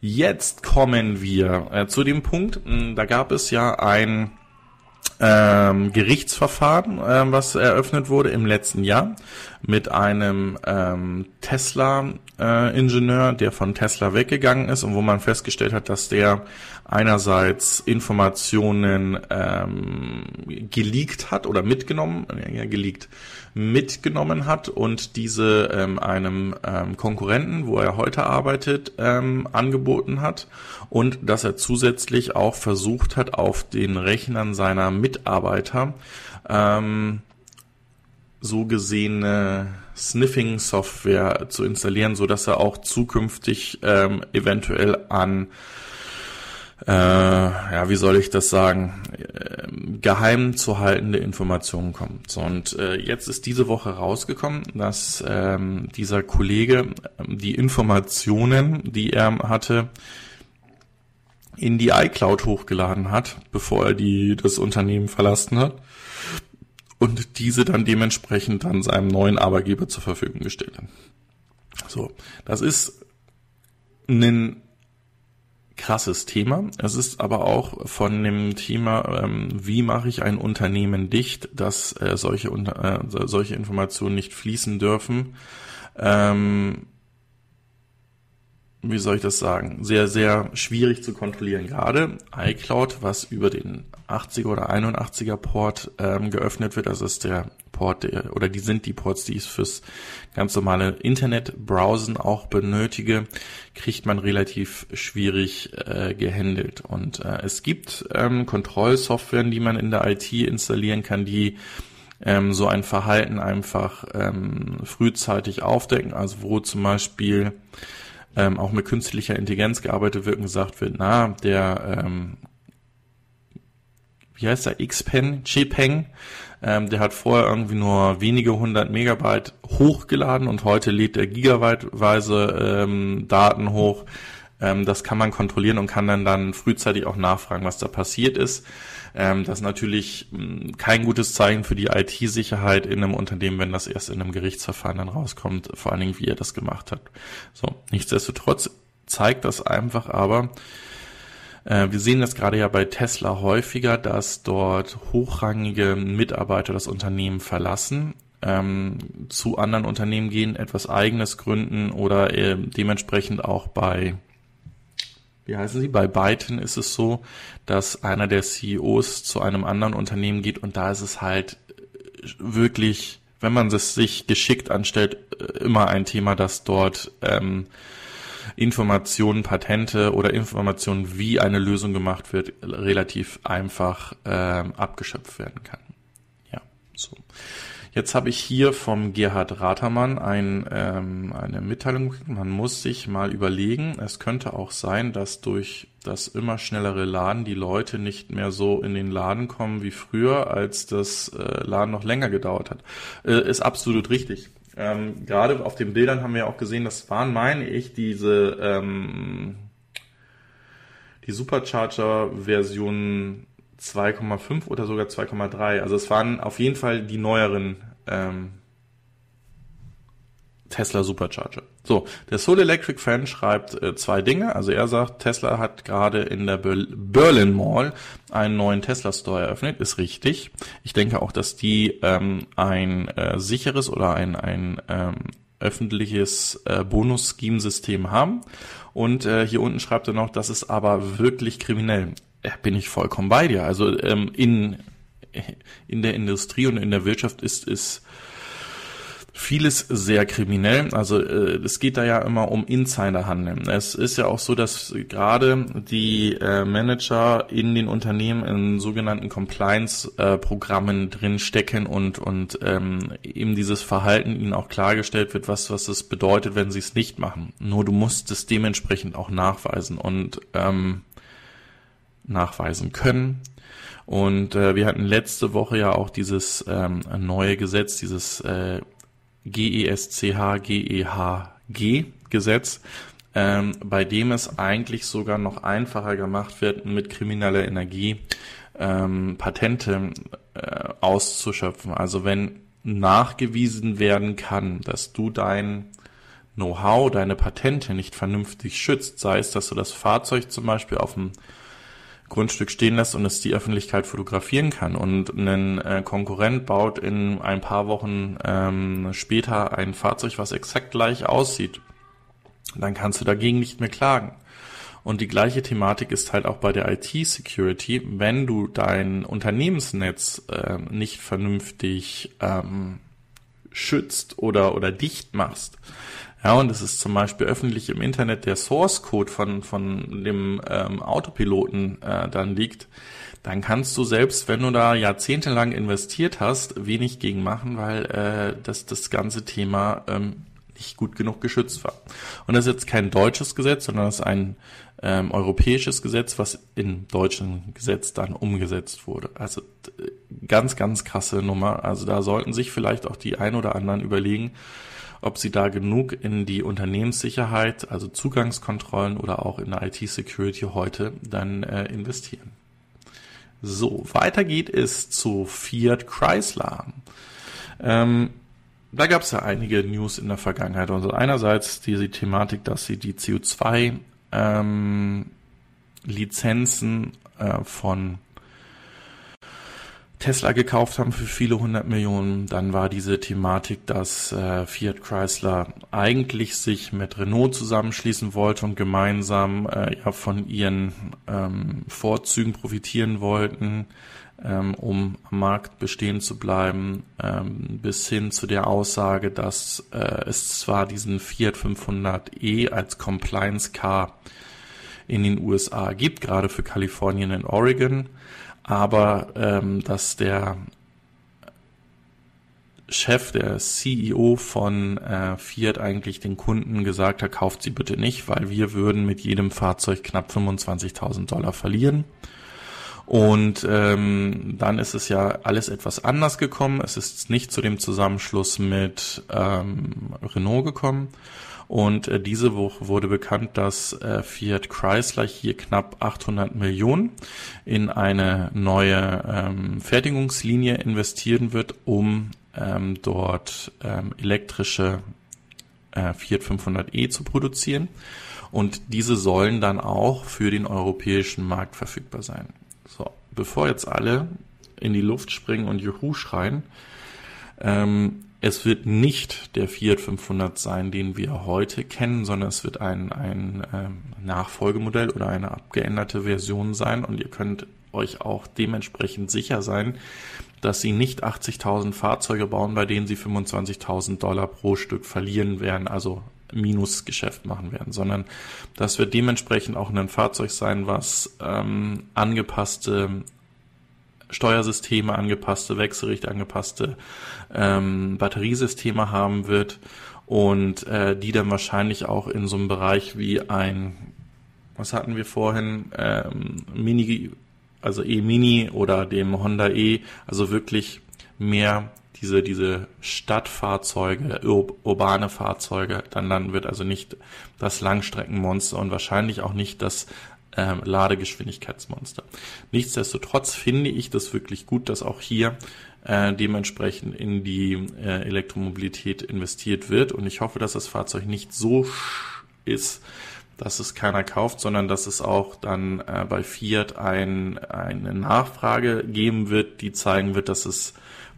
jetzt kommen wir äh, zu dem Punkt, mh, da gab es ja ein ähm, Gerichtsverfahren, äh, was eröffnet wurde im letzten Jahr mit einem ähm, Tesla-Ingenieur, äh, der von Tesla weggegangen ist und wo man festgestellt hat, dass der einerseits Informationen ähm, geleakt hat oder mitgenommen, ja, geleakt, mitgenommen hat und diese ähm, einem ähm, Konkurrenten, wo er heute arbeitet, ähm, angeboten hat und dass er zusätzlich auch versucht hat, auf den Rechnern seiner Mitarbeiter ähm, so gesehene Sniffing-Software zu installieren, so dass er auch zukünftig ähm, eventuell an äh, ja, wie soll ich das sagen, äh, geheim zu haltende Informationen kommt. So, und äh, jetzt ist diese Woche rausgekommen, dass ähm, dieser Kollege ähm, die Informationen, die er hatte, in die iCloud hochgeladen hat, bevor er die das Unternehmen verlassen hat und diese dann dementsprechend dann seinem neuen Arbeitgeber zur Verfügung gestellt hat. So, das ist ein krasses Thema. Es ist aber auch von dem Thema, ähm, wie mache ich ein Unternehmen dicht, dass äh, solche, äh, solche Informationen nicht fließen dürfen. Ähm, wie soll ich das sagen, sehr, sehr schwierig zu kontrollieren. Gerade iCloud, was über den 80er oder 81er Port ähm, geöffnet wird, also ist der Port der, oder die sind die Ports, die ich fürs ganz normale Internet-Browsen auch benötige, kriegt man relativ schwierig äh, gehandelt. Und äh, es gibt ähm, Kontrollsoftware, die man in der IT installieren kann, die ähm, so ein Verhalten einfach ähm, frühzeitig aufdecken, also wo zum Beispiel ähm, auch mit künstlicher Intelligenz gearbeitet wird und gesagt wird, na, der, ähm, wie heißt der, Xpen, Chepeng, ähm, der hat vorher irgendwie nur wenige hundert Megabyte hochgeladen und heute lädt er gigabyteweise ähm, Daten hoch. Ähm, das kann man kontrollieren und kann dann dann frühzeitig auch nachfragen, was da passiert ist. Ähm, das ist natürlich mh, hm, kein gutes Zeichen für die IT-Sicherheit in einem Unternehmen, wenn das erst in einem Gerichtsverfahren dann rauskommt, vor allen Dingen, wie er das gemacht hat. So, nichtsdestotrotz zeigt das einfach aber, wir sehen das gerade ja bei Tesla häufiger, dass dort hochrangige Mitarbeiter das Unternehmen verlassen, ähm, zu anderen Unternehmen gehen, etwas eigenes gründen oder äh, dementsprechend auch bei wie heißen sie? Bei Byton ist es so, dass einer der CEOs zu einem anderen Unternehmen geht und da ist es halt äh, wirklich, wenn man es sich geschickt anstellt, äh, immer ein Thema, dass dort ähm, Informationen, Patente oder Informationen, wie eine Lösung gemacht wird, relativ einfach ähm, abgeschöpft werden kann. Ja, so. Jetzt habe ich hier vom Gerhard Ratermann ein, ähm, eine Mitteilung. Man muss sich mal überlegen, es könnte auch sein, dass durch das immer schnellere Laden die Leute nicht mehr so in den Laden kommen wie früher, als das äh, Laden noch länger gedauert hat. Äh, ist absolut richtig. Ähm, gerade auf den Bildern haben wir auch gesehen, das waren, meine ich, diese ähm, die Supercharger-Version 2,5 oder sogar 2,3. Also es waren auf jeden Fall die neueren ähm, Tesla Supercharger. So, der Soul Electric Fan schreibt äh, zwei Dinge. Also er sagt, Tesla hat gerade in der Berlin Mall einen neuen Tesla Store eröffnet. Ist richtig. Ich denke auch, dass die ähm, ein äh, sicheres oder ein, ein ähm, öffentliches äh, Bonus-Scheme-System haben. Und äh, hier unten schreibt er noch, das ist aber wirklich kriminell. Ja, bin ich vollkommen bei dir. Also ähm, in in der Industrie und in der Wirtschaft ist, ist vieles sehr kriminell. Also äh, es geht da ja immer um Insiderhandel. Es ist ja auch so, dass gerade die äh, Manager in den Unternehmen in sogenannten Compliance-Programmen äh, drin stecken und und ähm, eben dieses Verhalten ihnen auch klargestellt wird, was was es bedeutet, wenn sie es nicht machen. Nur du musst es dementsprechend auch nachweisen und ähm, nachweisen können. Und äh, wir hatten letzte Woche ja auch dieses ähm, neue Gesetz, dieses äh, GESCH-GEHG Gesetz, ähm, bei dem es eigentlich sogar noch einfacher gemacht wird, mit krimineller Energie ähm, Patente äh, auszuschöpfen. Also wenn nachgewiesen werden kann, dass du dein Know-how, deine Patente nicht vernünftig schützt, sei es, dass du das Fahrzeug zum Beispiel auf dem Grundstück stehen lässt und es die Öffentlichkeit fotografieren kann. Und ein äh, Konkurrent baut in ein paar Wochen ähm, später ein Fahrzeug, was exakt gleich aussieht. Dann kannst du dagegen nicht mehr klagen. Und die gleiche Thematik ist halt auch bei der IT-Security. Wenn du dein Unternehmensnetz äh, nicht vernünftig ähm, schützt oder, oder dicht machst, ja, und es ist zum Beispiel öffentlich im Internet der Source Code von, von dem ähm, Autopiloten äh, dann liegt, dann kannst du selbst, wenn du da jahrzehntelang investiert hast, wenig gegen machen, weil äh, das, das ganze Thema ähm, nicht gut genug geschützt war. Und das ist jetzt kein deutsches Gesetz, sondern das ist ein ähm, europäisches Gesetz, was in deutschen Gesetz dann umgesetzt wurde. Also ganz, ganz krasse Nummer. Also da sollten sich vielleicht auch die ein oder anderen überlegen, ob sie da genug in die Unternehmenssicherheit, also Zugangskontrollen oder auch in IT-Security heute dann äh, investieren. So, weiter geht es zu Fiat Chrysler. Ähm, da gab es ja einige News in der Vergangenheit. Also einerseits diese Thematik, dass sie die CO2 ähm, Lizenzen äh, von Tesla gekauft haben für viele hundert Millionen. Dann war diese Thematik, dass äh, Fiat Chrysler eigentlich sich mit Renault zusammenschließen wollte und gemeinsam äh, ja von ihren ähm, Vorzügen profitieren wollten, ähm, um am Markt bestehen zu bleiben, ähm, bis hin zu der Aussage, dass äh, es zwar diesen Fiat 500e als Compliance Car in den USA gibt, gerade für Kalifornien und Oregon, aber ähm, dass der Chef, der CEO von äh, Fiat eigentlich den Kunden gesagt hat, kauft sie bitte nicht, weil wir würden mit jedem Fahrzeug knapp 25.000 Dollar verlieren. Und ähm, dann ist es ja alles etwas anders gekommen. Es ist nicht zu dem Zusammenschluss mit ähm, Renault gekommen. Und äh, diese Woche wurde bekannt, dass äh, Fiat Chrysler hier knapp 800 Millionen in eine neue ähm, Fertigungslinie investieren wird, um ähm, dort ähm, elektrische äh, Fiat 500e zu produzieren. Und diese sollen dann auch für den europäischen Markt verfügbar sein. So, bevor jetzt alle in die Luft springen und Juhu schreien, ähm, es wird nicht der Fiat 500 sein, den wir heute kennen, sondern es wird ein, ein ähm, Nachfolgemodell oder eine abgeänderte Version sein. Und ihr könnt euch auch dementsprechend sicher sein, dass sie nicht 80.000 Fahrzeuge bauen, bei denen sie 25.000 Dollar pro Stück verlieren werden, also Minusgeschäft machen werden, sondern das wird dementsprechend auch ein Fahrzeug sein, was ähm, angepasste Steuersysteme angepasste, Wechselrichter angepasste ähm, Batteriesysteme haben wird und äh, die dann wahrscheinlich auch in so einem Bereich wie ein, was hatten wir vorhin, ähm, Mini, also E-Mini oder dem Honda E, also wirklich mehr diese, diese Stadtfahrzeuge, ur urbane Fahrzeuge dann landen wird, also nicht das Langstreckenmonster und wahrscheinlich auch nicht das ähm, Ladegeschwindigkeitsmonster. Nichtsdestotrotz finde ich das wirklich gut, dass auch hier äh, dementsprechend in die äh, Elektromobilität investiert wird und ich hoffe, dass das Fahrzeug nicht so ist, dass es keiner kauft, sondern dass es auch dann äh, bei Fiat ein, eine Nachfrage geben wird, die zeigen wird, dass es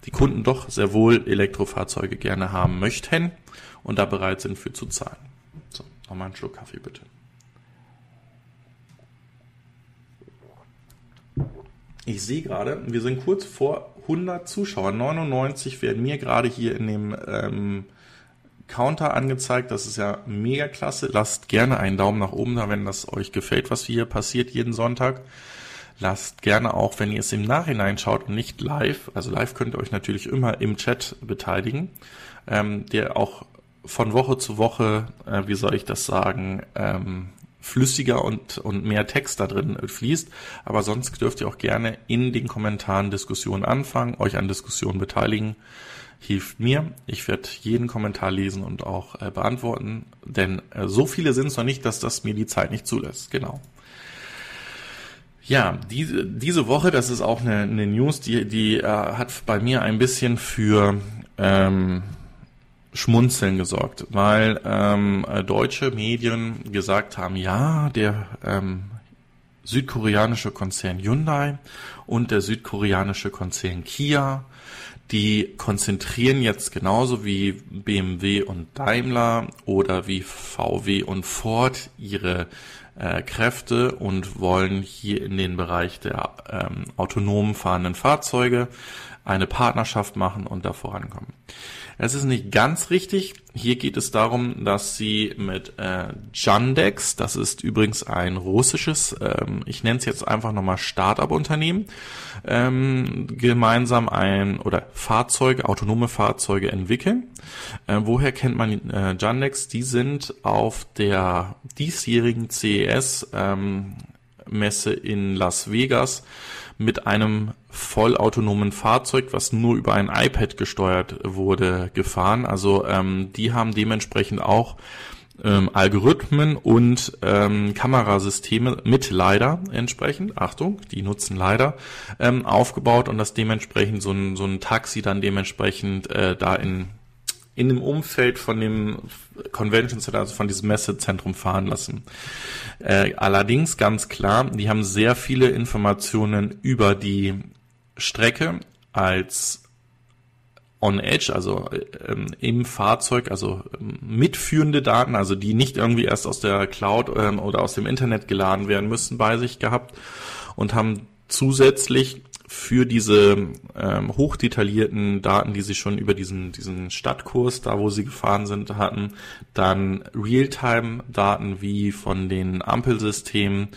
die Kunden doch sehr wohl Elektrofahrzeuge gerne haben möchten und da bereit sind für zu zahlen. So, nochmal einen Schluck Kaffee bitte. Ich sehe gerade, wir sind kurz vor 100 Zuschauern. 99 werden mir gerade hier in dem ähm, Counter angezeigt. Das ist ja mega klasse. Lasst gerne einen Daumen nach oben da, wenn das euch gefällt, was hier passiert jeden Sonntag. Lasst gerne auch, wenn ihr es im Nachhinein schaut und nicht live, also live könnt ihr euch natürlich immer im Chat beteiligen, ähm, der auch von Woche zu Woche, äh, wie soll ich das sagen, ähm, flüssiger und, und mehr Text da drin fließt. Aber sonst dürft ihr auch gerne in den Kommentaren Diskussionen anfangen, euch an Diskussionen beteiligen. Hilft mir. Ich werde jeden Kommentar lesen und auch äh, beantworten, denn äh, so viele sind es noch nicht, dass das mir die Zeit nicht zulässt. Genau. Ja, diese, diese Woche, das ist auch eine, eine News, die, die äh, hat bei mir ein bisschen für ähm, Schmunzeln gesorgt, weil ähm, deutsche Medien gesagt haben, ja, der ähm, südkoreanische Konzern Hyundai und der südkoreanische Konzern Kia, die konzentrieren jetzt genauso wie BMW und Daimler oder wie VW und Ford ihre äh, Kräfte und wollen hier in den Bereich der ähm, autonomen fahrenden Fahrzeuge eine Partnerschaft machen und da vorankommen. Es ist nicht ganz richtig. Hier geht es darum, dass sie mit äh, Jandex, das ist übrigens ein russisches, ähm, ich nenne es jetzt einfach nochmal Start-up-Unternehmen, ähm, gemeinsam ein oder Fahrzeuge, autonome Fahrzeuge entwickeln. Äh, woher kennt man äh, Jandex? Die sind auf der diesjährigen CES ähm, Messe in Las Vegas mit einem vollautonomen Fahrzeug, was nur über ein iPad gesteuert wurde, gefahren. Also ähm, die haben dementsprechend auch ähm, Algorithmen und ähm, Kamerasysteme mit LiDAR entsprechend, Achtung, die nutzen LiDAR, ähm, aufgebaut und das dementsprechend so ein, so ein Taxi dann dementsprechend äh, da in in dem Umfeld von dem Convention Center, also von diesem Messezentrum fahren lassen. Äh, allerdings ganz klar, die haben sehr viele Informationen über die Strecke als on edge, also ähm, im Fahrzeug, also ähm, mitführende Daten, also die nicht irgendwie erst aus der Cloud ähm, oder aus dem Internet geladen werden müssen, bei sich gehabt und haben zusätzlich für diese ähm, hochdetaillierten Daten, die sie schon über diesen, diesen Stadtkurs, da wo sie gefahren sind, hatten, dann Realtime-Daten wie von den Ampelsystemen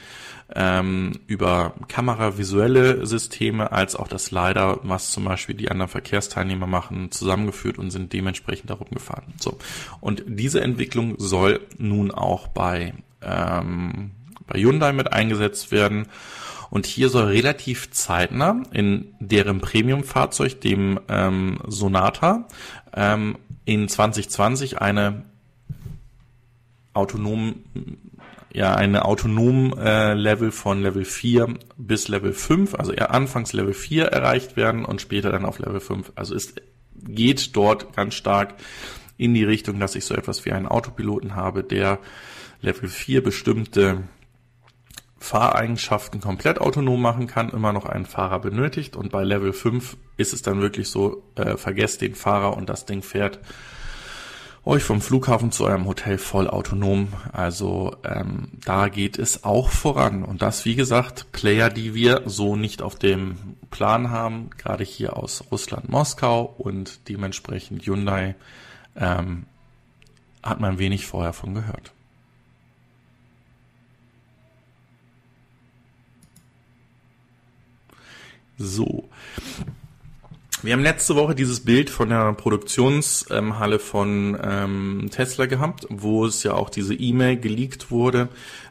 ähm, über kameravisuelle Systeme als auch das LiDAR, was zum Beispiel die anderen Verkehrsteilnehmer machen, zusammengeführt und sind dementsprechend darum gefahren. So. Und diese Entwicklung soll nun auch bei, ähm, bei Hyundai mit eingesetzt werden. Und hier soll relativ zeitnah in deren Premium-Fahrzeug, dem ähm, Sonata, ähm, in 2020 eine autonom ja eine autonom äh, Level von Level 4 bis Level 5, also eher anfangs Level 4 erreicht werden und später dann auf Level 5. Also es geht dort ganz stark in die Richtung, dass ich so etwas wie einen Autopiloten habe, der Level 4 bestimmte Fahreigenschaften komplett autonom machen kann, immer noch einen Fahrer benötigt und bei Level 5 ist es dann wirklich so, äh, vergesst den Fahrer und das Ding fährt euch vom Flughafen zu eurem Hotel voll autonom. Also ähm, da geht es auch voran. Und das, wie gesagt, Player, die wir so nicht auf dem Plan haben, gerade hier aus Russland, Moskau und dementsprechend Hyundai, ähm, hat man wenig vorher von gehört. So. Wir haben letzte Woche dieses Bild von der Produktionshalle von ähm, Tesla gehabt, wo es ja auch diese E-Mail geleakt wurde,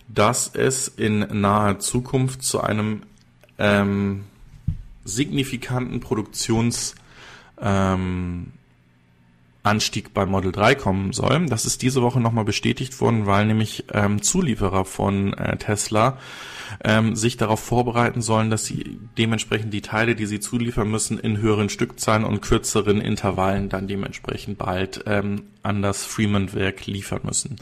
dass es in naher Zukunft zu einem ähm, signifikanten Produktions ähm, Anstieg beim Model 3 kommen soll. Das ist diese Woche nochmal bestätigt worden, weil nämlich ähm, Zulieferer von äh, Tesla ähm, sich darauf vorbereiten sollen, dass sie dementsprechend die Teile, die sie zuliefern müssen, in höheren Stückzahlen und kürzeren Intervallen dann dementsprechend bald ähm, an das Fremont-Werk liefern müssen.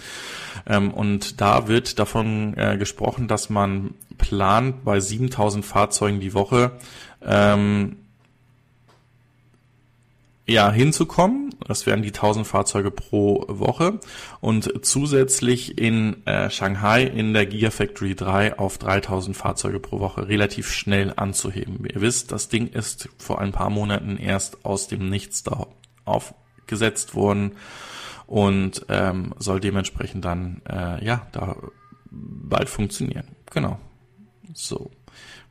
Ähm, und da wird davon äh, gesprochen, dass man plant, bei 7000 Fahrzeugen die Woche ähm, ja, hinzukommen. Das wären die 1000 Fahrzeuge pro Woche und zusätzlich in äh, Shanghai in der Gigafactory 3 auf 3000 Fahrzeuge pro Woche relativ schnell anzuheben. Ihr wisst, das Ding ist vor ein paar Monaten erst aus dem Nichts da aufgesetzt worden und ähm, soll dementsprechend dann äh, ja da bald funktionieren. Genau. So.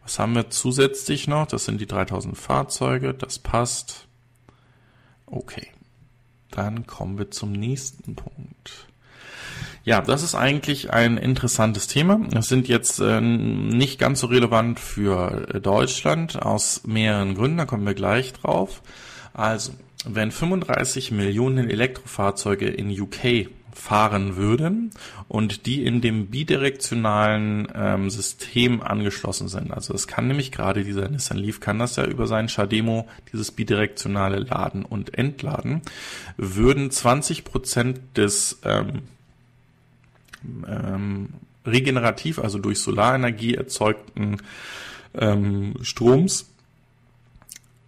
Was haben wir zusätzlich noch? Das sind die 3000 Fahrzeuge. Das passt. Okay. Dann kommen wir zum nächsten Punkt. Ja, das ist eigentlich ein interessantes Thema. Es sind jetzt äh, nicht ganz so relevant für Deutschland aus mehreren Gründen, da kommen wir gleich drauf. Also, wenn 35 Millionen Elektrofahrzeuge in UK fahren würden und die in dem bidirektionalen ähm, System angeschlossen sind. Also es kann nämlich gerade dieser Nissan Leaf kann das ja über seinen Shademo dieses bidirektionale Laden und Entladen, würden 20 Prozent des ähm, ähm, regenerativ, also durch Solarenergie erzeugten ähm, Stroms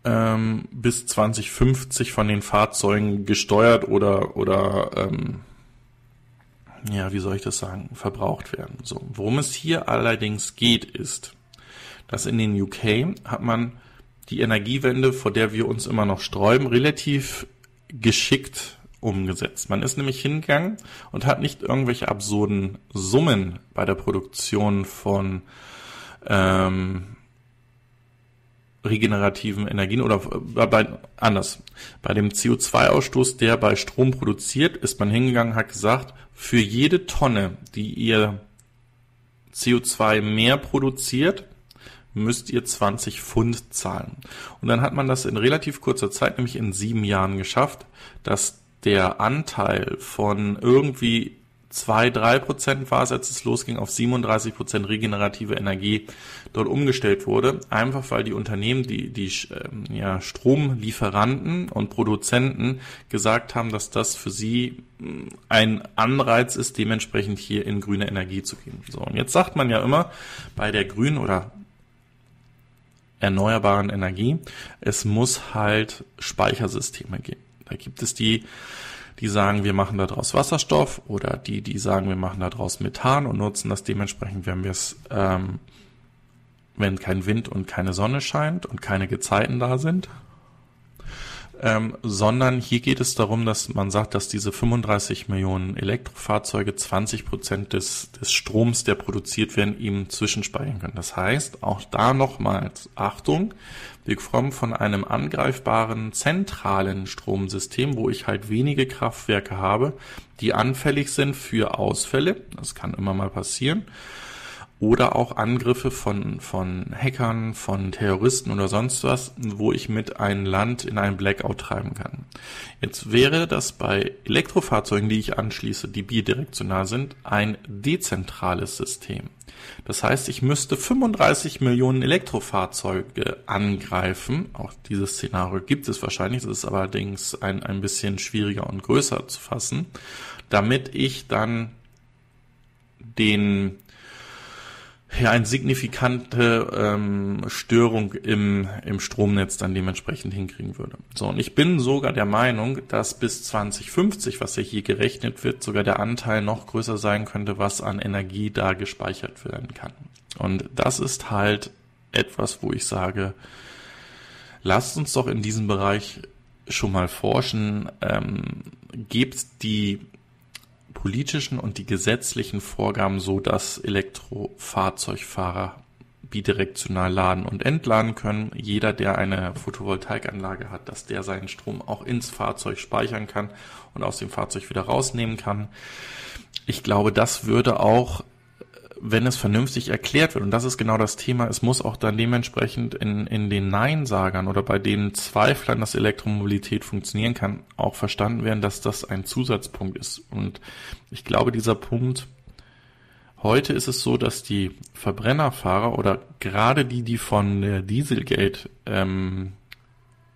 ähm, bis 2050 von den Fahrzeugen gesteuert oder oder ähm, ja, wie soll ich das sagen, verbraucht werden. So, worum es hier allerdings geht, ist, dass in den UK hat man die Energiewende, vor der wir uns immer noch sträuben, relativ geschickt umgesetzt. Man ist nämlich hingegangen und hat nicht irgendwelche absurden Summen bei der Produktion von ähm, regenerativen Energien oder äh, bei, anders. Bei dem CO2-Ausstoß, der bei Strom produziert, ist man hingegangen, hat gesagt, für jede Tonne, die ihr CO2 mehr produziert, müsst ihr 20 Pfund zahlen. Und dann hat man das in relativ kurzer Zeit, nämlich in sieben Jahren geschafft, dass der Anteil von irgendwie 2, 3 Prozent war es, als es losging, auf 37 Prozent regenerative Energie dort umgestellt wurde. Einfach weil die Unternehmen, die, die ähm, ja, Stromlieferanten und Produzenten gesagt haben, dass das für sie mm, ein Anreiz ist, dementsprechend hier in grüne Energie zu gehen. So, und jetzt sagt man ja immer, bei der grünen oder erneuerbaren Energie, es muss halt Speichersysteme geben. Da gibt es die die sagen, wir machen daraus Wasserstoff oder die, die sagen, wir machen daraus Methan und nutzen das dementsprechend, wenn wir es, ähm, wenn kein Wind und keine Sonne scheint und keine Gezeiten da sind. Ähm, sondern hier geht es darum, dass man sagt, dass diese 35 Millionen Elektrofahrzeuge 20 Prozent des, des Stroms, der produziert werden, eben zwischenspeichern können. Das heißt, auch da nochmals Achtung, wir kommen von einem angreifbaren zentralen Stromsystem, wo ich halt wenige Kraftwerke habe, die anfällig sind für Ausfälle. Das kann immer mal passieren. Oder auch Angriffe von, von Hackern, von Terroristen oder sonst was, wo ich mit einem Land in einen Blackout treiben kann. Jetzt wäre das bei Elektrofahrzeugen, die ich anschließe, die bidirektional sind, ein dezentrales System. Das heißt, ich müsste 35 Millionen Elektrofahrzeuge angreifen. Auch dieses Szenario gibt es wahrscheinlich. Das ist allerdings ein, ein bisschen schwieriger und größer zu fassen, damit ich dann den ja, eine signifikante ähm, Störung im, im Stromnetz dann dementsprechend hinkriegen würde. So, und ich bin sogar der Meinung, dass bis 2050, was ja hier gerechnet wird, sogar der Anteil noch größer sein könnte, was an Energie da gespeichert werden kann. Und das ist halt etwas, wo ich sage, lasst uns doch in diesem Bereich schon mal forschen, ähm, gebt die politischen und die gesetzlichen Vorgaben so, dass Elektrofahrzeugfahrer bidirektional laden und entladen können. Jeder, der eine Photovoltaikanlage hat, dass der seinen Strom auch ins Fahrzeug speichern kann und aus dem Fahrzeug wieder rausnehmen kann. Ich glaube, das würde auch wenn es vernünftig erklärt wird, und das ist genau das Thema, es muss auch dann dementsprechend in, in den Neinsagern oder bei den Zweiflern, dass Elektromobilität funktionieren kann, auch verstanden werden, dass das ein Zusatzpunkt ist. Und ich glaube, dieser Punkt, heute ist es so, dass die Verbrennerfahrer oder gerade die, die von der Dieselgate ähm,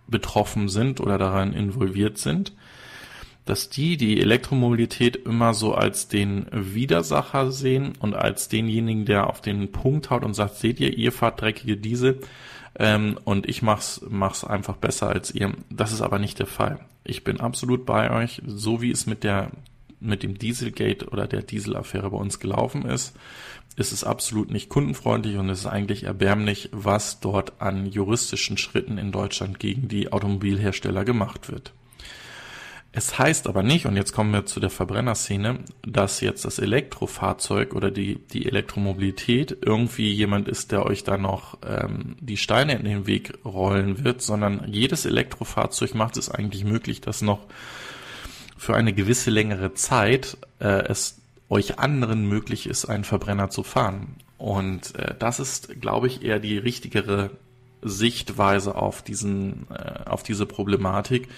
betroffen sind oder daran involviert sind, dass die die Elektromobilität immer so als den Widersacher sehen und als denjenigen, der auf den Punkt haut und sagt, seht ihr, ihr fahrt dreckige Diesel ähm, und ich mach's, mach's einfach besser als ihr. Das ist aber nicht der Fall. Ich bin absolut bei euch, so wie es mit der mit dem Dieselgate oder der Dieselaffäre bei uns gelaufen ist, ist es absolut nicht kundenfreundlich und es ist eigentlich erbärmlich, was dort an juristischen Schritten in Deutschland gegen die Automobilhersteller gemacht wird. Es heißt aber nicht, und jetzt kommen wir zu der Verbrennerszene, dass jetzt das Elektrofahrzeug oder die, die Elektromobilität irgendwie jemand ist, der euch da noch ähm, die Steine in den Weg rollen wird, sondern jedes Elektrofahrzeug macht es eigentlich möglich, dass noch für eine gewisse längere Zeit äh, es euch anderen möglich ist, einen Verbrenner zu fahren. Und äh, das ist, glaube ich, eher die richtigere Sichtweise auf diesen, äh, auf diese Problematik,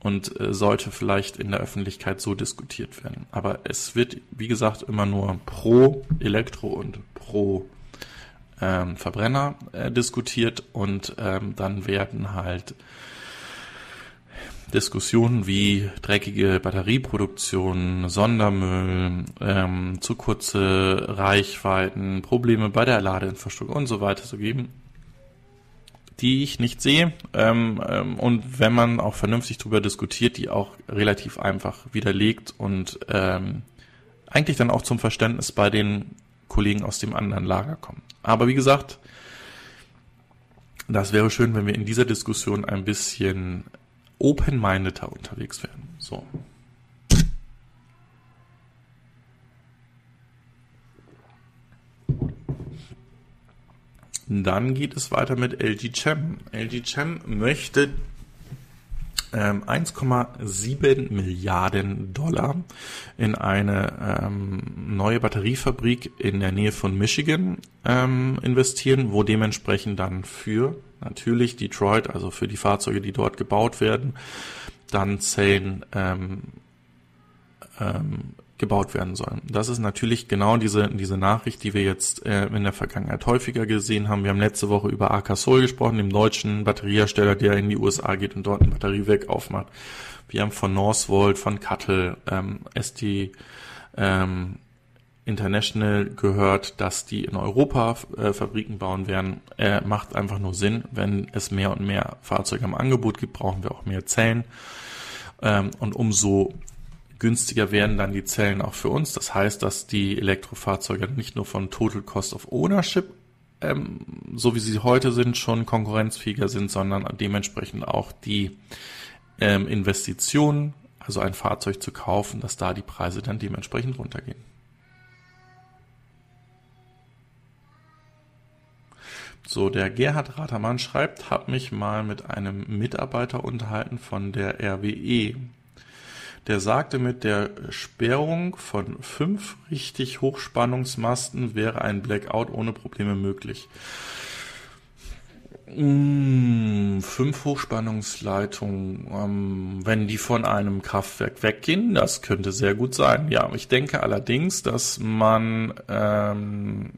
und äh, sollte vielleicht in der Öffentlichkeit so diskutiert werden. Aber es wird, wie gesagt, immer nur pro Elektro und pro ähm, Verbrenner äh, diskutiert und ähm, dann werden halt Diskussionen wie dreckige Batterieproduktion, Sondermüll, ähm, zu kurze Reichweiten, Probleme bei der Ladeinfrastruktur und so weiter zu geben die ich nicht sehe. Ähm, ähm, und wenn man auch vernünftig darüber diskutiert, die auch relativ einfach widerlegt und ähm, eigentlich dann auch zum Verständnis bei den Kollegen aus dem anderen Lager kommen. Aber wie gesagt, das wäre schön, wenn wir in dieser Diskussion ein bisschen open-mindeder unterwegs wären. So. Dann geht es weiter mit LG Chem. LG Chem möchte ähm, 1,7 Milliarden Dollar in eine ähm, neue Batteriefabrik in der Nähe von Michigan ähm, investieren, wo dementsprechend dann für natürlich Detroit, also für die Fahrzeuge, die dort gebaut werden, dann Zellen ähm, ähm, gebaut werden sollen. Das ist natürlich genau diese, diese Nachricht, die wir jetzt äh, in der Vergangenheit häufiger gesehen haben. Wir haben letzte Woche über Akasol gesprochen, dem deutschen Batteriehersteller, der in die USA geht und dort ein Batteriewerk aufmacht. Wir haben von Northvolt, von Cuttle, ähm, ST ähm, International gehört, dass die in Europa äh, Fabriken bauen werden. Äh, macht einfach nur Sinn. Wenn es mehr und mehr Fahrzeuge im Angebot gibt, brauchen wir auch mehr Zellen. Ähm, und umso günstiger werden dann die Zellen auch für uns. Das heißt, dass die Elektrofahrzeuge nicht nur von Total Cost of Ownership, ähm, so wie sie heute sind, schon konkurrenzfähiger sind, sondern dementsprechend auch die ähm, Investitionen, also ein Fahrzeug zu kaufen, dass da die Preise dann dementsprechend runtergehen. So, der Gerhard Ratermann schreibt, habe mich mal mit einem Mitarbeiter unterhalten von der RWE der sagte, mit der Sperrung von fünf richtig Hochspannungsmasten wäre ein Blackout ohne Probleme möglich. Mmh, fünf Hochspannungsleitungen, ähm, wenn die von einem Kraftwerk weggehen, das könnte sehr gut sein. Ja, ich denke allerdings, dass man ähm,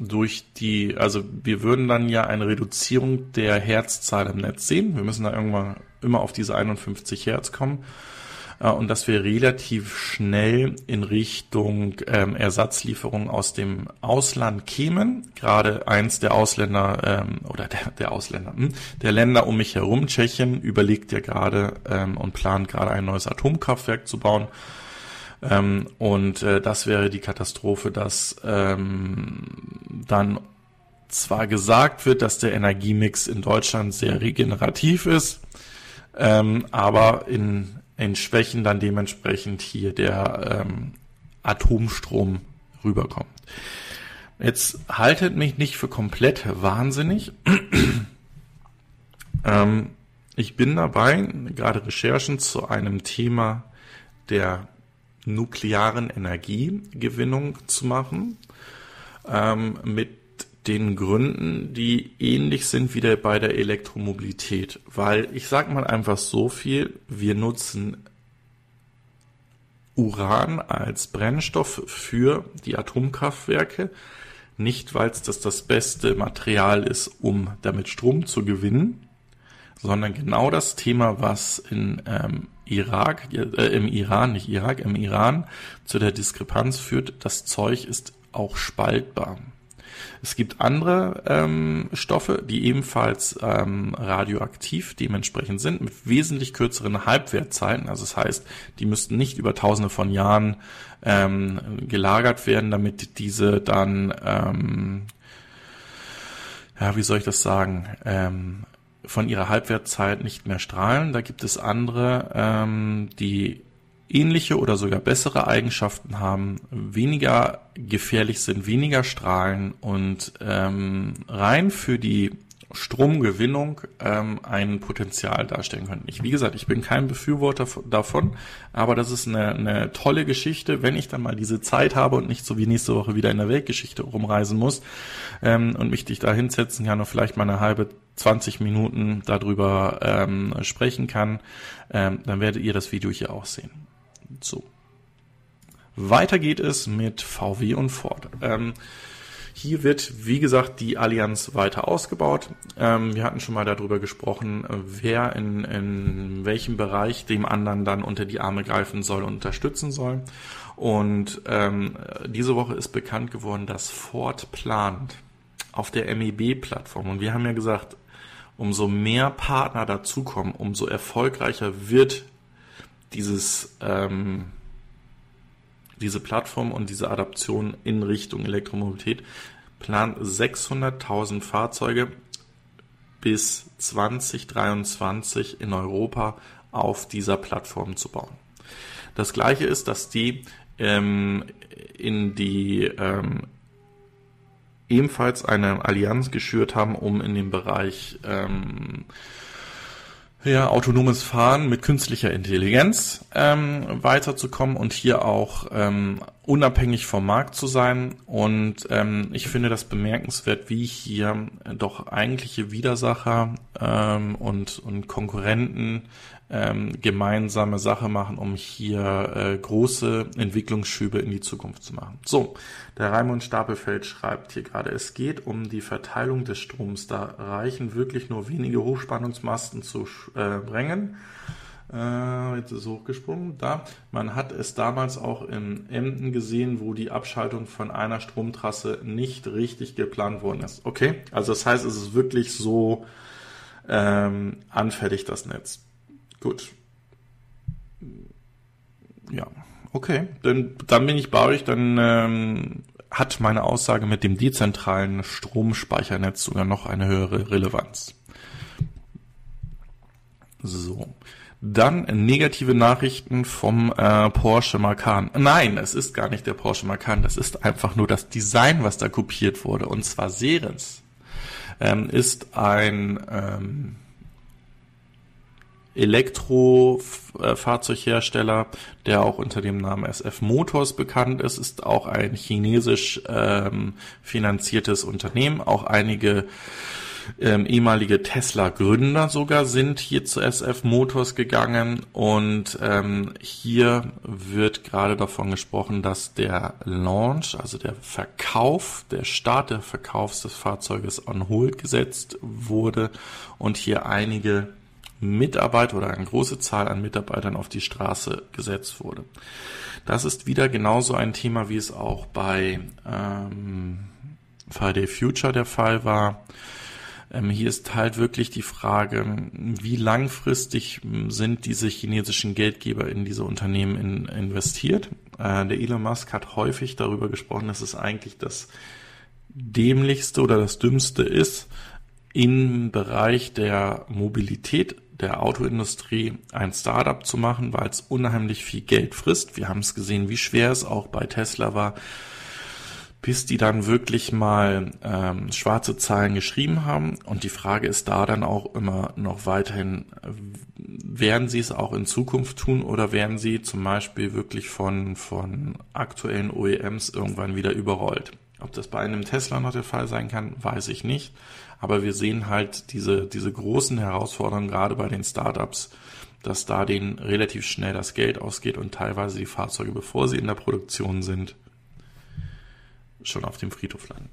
durch die, also wir würden dann ja eine Reduzierung der Herzzahl im Netz sehen. Wir müssen da irgendwann immer auf diese 51 Hertz kommen. Äh, und dass wir relativ schnell in Richtung ähm, Ersatzlieferungen aus dem Ausland kämen. Gerade eins der Ausländer ähm, oder der, der Ausländer, hm, der Länder um mich herum, Tschechien, überlegt ja gerade ähm, und plant gerade ein neues Atomkraftwerk zu bauen. Ähm, und äh, das wäre die Katastrophe, dass ähm, dann zwar gesagt wird, dass der Energiemix in Deutschland sehr regenerativ ist, ähm, aber in in Schwächen dann dementsprechend hier der ähm, Atomstrom rüberkommt. Jetzt haltet mich nicht für komplett wahnsinnig. [clears throat] ähm, ich bin dabei, gerade Recherchen zu einem Thema der nuklearen Energiegewinnung zu machen, ähm, mit den Gründen, die ähnlich sind wie der bei der Elektromobilität. Weil ich sag mal einfach so viel, wir nutzen Uran als Brennstoff für die Atomkraftwerke, nicht weil es das das beste Material ist, um damit Strom zu gewinnen, sondern genau das Thema, was in ähm, Irak, äh, im Iran, nicht Irak, im Iran zu der Diskrepanz führt, das Zeug ist auch spaltbar. Es gibt andere ähm, Stoffe, die ebenfalls ähm, radioaktiv dementsprechend sind, mit wesentlich kürzeren Halbwertzeiten. Also das heißt, die müssten nicht über tausende von Jahren ähm, gelagert werden, damit diese dann, ähm, ja, wie soll ich das sagen, ähm, von ihrer Halbwertzeit nicht mehr strahlen. Da gibt es andere, ähm, die ähnliche oder sogar bessere Eigenschaften haben, weniger gefährlich sind, weniger strahlen und ähm, rein für die Stromgewinnung ähm, ein Potenzial darstellen können. Ich, wie gesagt, ich bin kein Befürworter davon, aber das ist eine, eine tolle Geschichte, wenn ich dann mal diese Zeit habe und nicht so wie nächste Woche wieder in der Weltgeschichte rumreisen muss ähm, und mich dich da hinsetzen kann und vielleicht mal eine halbe 20 Minuten darüber ähm, sprechen kann, ähm, dann werdet ihr das Video hier auch sehen. So. Weiter geht es mit VW und Ford. Ähm, hier wird, wie gesagt, die Allianz weiter ausgebaut. Ähm, wir hatten schon mal darüber gesprochen, wer in, in welchem Bereich dem anderen dann unter die Arme greifen soll und unterstützen soll. Und ähm, diese Woche ist bekannt geworden, dass Ford plant auf der MEB-Plattform. Und wir haben ja gesagt, umso mehr Partner dazukommen, umso erfolgreicher wird dieses, ähm, diese Plattform und diese Adaption in Richtung Elektromobilität plant 600.000 Fahrzeuge bis 2023 in Europa auf dieser Plattform zu bauen. Das gleiche ist, dass die ähm, in die ähm, ebenfalls eine Allianz geschürt haben, um in dem Bereich ähm, ja, autonomes Fahren mit künstlicher Intelligenz ähm, weiterzukommen und hier auch ähm, unabhängig vom Markt zu sein. Und ähm, ich finde das bemerkenswert, wie hier doch eigentliche Widersacher ähm, und, und Konkurrenten ähm, gemeinsame Sache machen, um hier äh, große Entwicklungsschübe in die Zukunft zu machen. So, der Raimund Stapelfeld schreibt hier gerade, es geht um die Verteilung des Stroms. Da reichen wirklich nur wenige Hochspannungsmasten zu äh, bringen. Äh, jetzt ist es hochgesprungen. Da. Man hat es damals auch in Emden gesehen, wo die Abschaltung von einer Stromtrasse nicht richtig geplant worden ist. Okay, also das heißt, es ist wirklich so ähm, anfällig, das Netz. Gut. Ja, okay. Dann, dann bin ich bei euch, dann ähm, hat meine Aussage mit dem dezentralen Stromspeichernetz sogar noch eine höhere Relevanz. So. Dann negative Nachrichten vom äh, Porsche Macan. Nein, es ist gar nicht der Porsche Macan, das ist einfach nur das Design, was da kopiert wurde. Und zwar Serens ähm, ist ein ähm, Elektrofahrzeughersteller, der auch unter dem Namen SF Motors bekannt ist, ist auch ein chinesisch ähm, finanziertes Unternehmen. Auch einige ähm, ehemalige Tesla-Gründer sogar sind hier zu SF Motors gegangen und ähm, hier wird gerade davon gesprochen, dass der Launch, also der Verkauf, der Start des Verkaufs des Fahrzeuges on hold gesetzt wurde und hier einige Mitarbeiter oder eine große Zahl an Mitarbeitern auf die Straße gesetzt wurde. Das ist wieder genauso ein Thema, wie es auch bei ähm, Friday Future der Fall war. Ähm, hier ist halt wirklich die Frage, wie langfristig sind diese chinesischen Geldgeber in diese Unternehmen in, investiert. Äh, der Elon Musk hat häufig darüber gesprochen, dass es eigentlich das dämlichste oder das dümmste ist, im Bereich der Mobilität der Autoindustrie ein Startup zu machen, weil es unheimlich viel Geld frisst. Wir haben es gesehen, wie schwer es auch bei Tesla war, bis die dann wirklich mal ähm, schwarze Zahlen geschrieben haben. Und die Frage ist da dann auch immer noch weiterhin, werden sie es auch in Zukunft tun oder werden sie zum Beispiel wirklich von, von aktuellen OEMs irgendwann wieder überrollt? Ob das bei einem Tesla noch der Fall sein kann, weiß ich nicht. Aber wir sehen halt diese, diese großen Herausforderungen gerade bei den Startups, dass da denen relativ schnell das Geld ausgeht und teilweise die Fahrzeuge, bevor sie in der Produktion sind, schon auf dem Friedhof landen.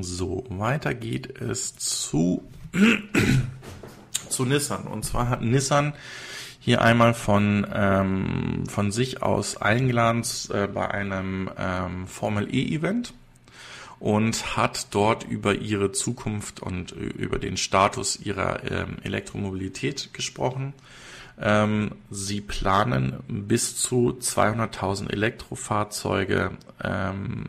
So, weiter geht es zu, [clears throat] zu Nissan. Und zwar hat Nissan hier einmal von, ähm, von sich aus eingeladen äh, bei einem ähm, Formel E-Event und hat dort über ihre Zukunft und über den Status ihrer ähm, Elektromobilität gesprochen. Ähm, sie planen bis zu 200.000 Elektrofahrzeuge ähm,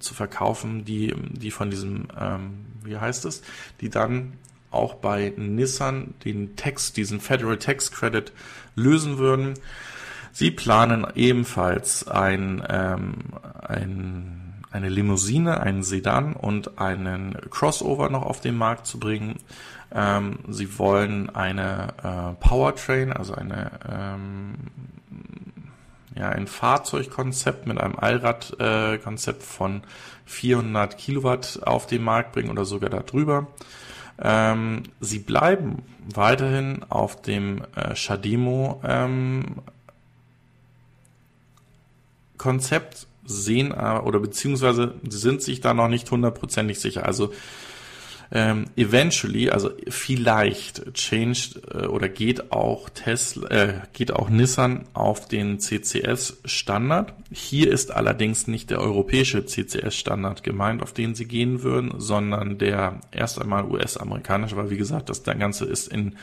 zu verkaufen, die, die von diesem, ähm, wie heißt es, die dann auch bei Nissan den Text, diesen Federal Tax Credit lösen würden. Sie planen ebenfalls ein, ähm, ein, eine Limousine, einen Sedan und einen Crossover noch auf den Markt zu bringen. Ähm, sie wollen eine äh, Powertrain, also eine ähm, ja, ein Fahrzeugkonzept mit einem Allradkonzept äh, von 400 Kilowatt auf den Markt bringen oder sogar darüber. Ähm, sie bleiben weiterhin auf dem äh, Shademo ähm, Konzept, sehen äh, oder beziehungsweise sind sich da noch nicht hundertprozentig sicher. Also ähm, eventually, also vielleicht changed äh, oder geht auch Tesla, äh, geht auch Nissan auf den CCS Standard. Hier ist allerdings nicht der europäische CCS Standard gemeint, auf den sie gehen würden, sondern der erst einmal US-amerikanische, weil wie gesagt, das Ganze ist in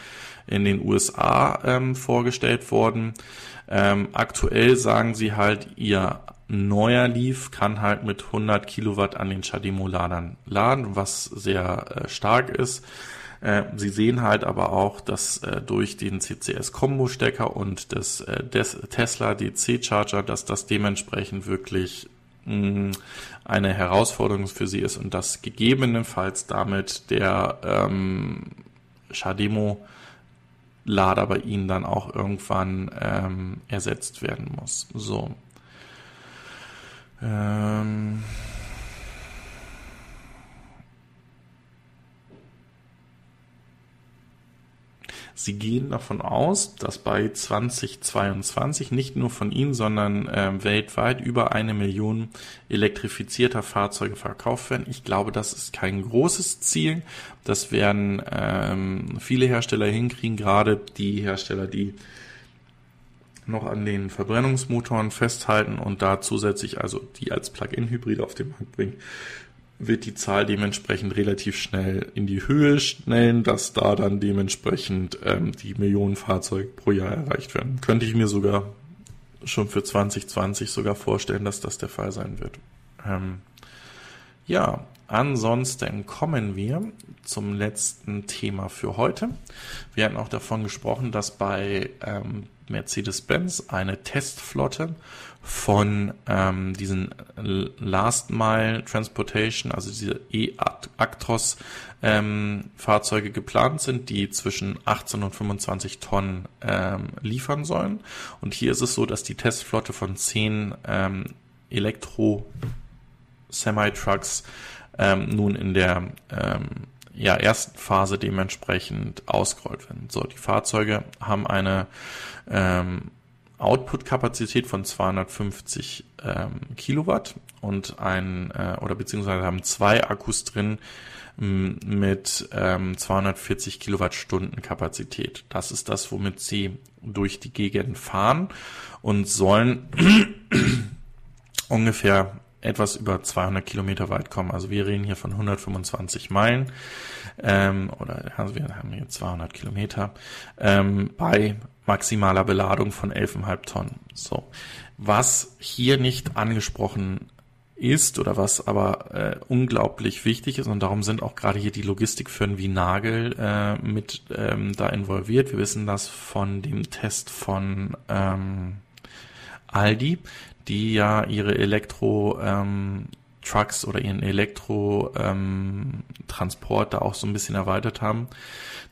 in den USA ähm, vorgestellt worden. Ähm, aktuell sagen sie halt, ihr neuer Leaf kann halt mit 100 Kilowatt an den Chademo-Ladern laden, was sehr äh, stark ist. Äh, Sie sehen halt aber auch, dass äh, durch den CCS-Kombo-Stecker und das äh, des Tesla DC-Charger, dass das dementsprechend wirklich mh, eine Herausforderung für Sie ist und dass gegebenenfalls damit der ähm, Chademo Lader bei Ihnen dann auch irgendwann ähm, ersetzt werden muss. So. Ähm Sie gehen davon aus, dass bei 2022 nicht nur von Ihnen, sondern äh, weltweit über eine Million elektrifizierter Fahrzeuge verkauft werden. Ich glaube, das ist kein großes Ziel. Das werden ähm, viele Hersteller hinkriegen, gerade die Hersteller, die noch an den Verbrennungsmotoren festhalten und da zusätzlich also die als Plug-in-Hybrid auf den Markt bringen, wird die Zahl dementsprechend relativ schnell in die Höhe schnellen, dass da dann dementsprechend ähm, die Millionen Fahrzeuge pro Jahr erreicht werden. Könnte ich mir sogar schon für 2020 sogar vorstellen, dass das der Fall sein wird. Ähm, ja, ansonsten kommen wir zum letzten Thema für heute. Wir hatten auch davon gesprochen, dass bei ähm, Mercedes-Benz eine Testflotte von ähm, diesen Last Mile Transportation, also diese E-Actros ähm, Fahrzeuge geplant sind, die zwischen 18 und 25 Tonnen ähm, liefern sollen. Und hier ist es so, dass die Testflotte von 10 ähm, Elektro Semi-Trucks ähm, nun in der ähm, ja, ersten Phase dementsprechend ausgerollt werden. So, die Fahrzeuge haben eine ähm, Output-Kapazität von 250 ähm, Kilowatt und ein äh, oder beziehungsweise haben zwei Akkus drin mit ähm, 240 Kilowattstunden Kapazität. Das ist das, womit sie durch die Gegend fahren und sollen [clears throat] ungefähr etwas über 200 Kilometer weit kommen. Also wir reden hier von 125 Meilen ähm, oder also wir haben hier 200 Kilometer ähm, bei maximaler Beladung von 11,5 Tonnen. So, was hier nicht angesprochen ist oder was aber äh, unglaublich wichtig ist und darum sind auch gerade hier die Logistikfirmen wie Nagel äh, mit ähm, da involviert. Wir wissen das von dem Test von ähm, Aldi, die ja ihre Elektro ähm, Trucks oder ihren Elektro-Transport ähm, da auch so ein bisschen erweitert haben.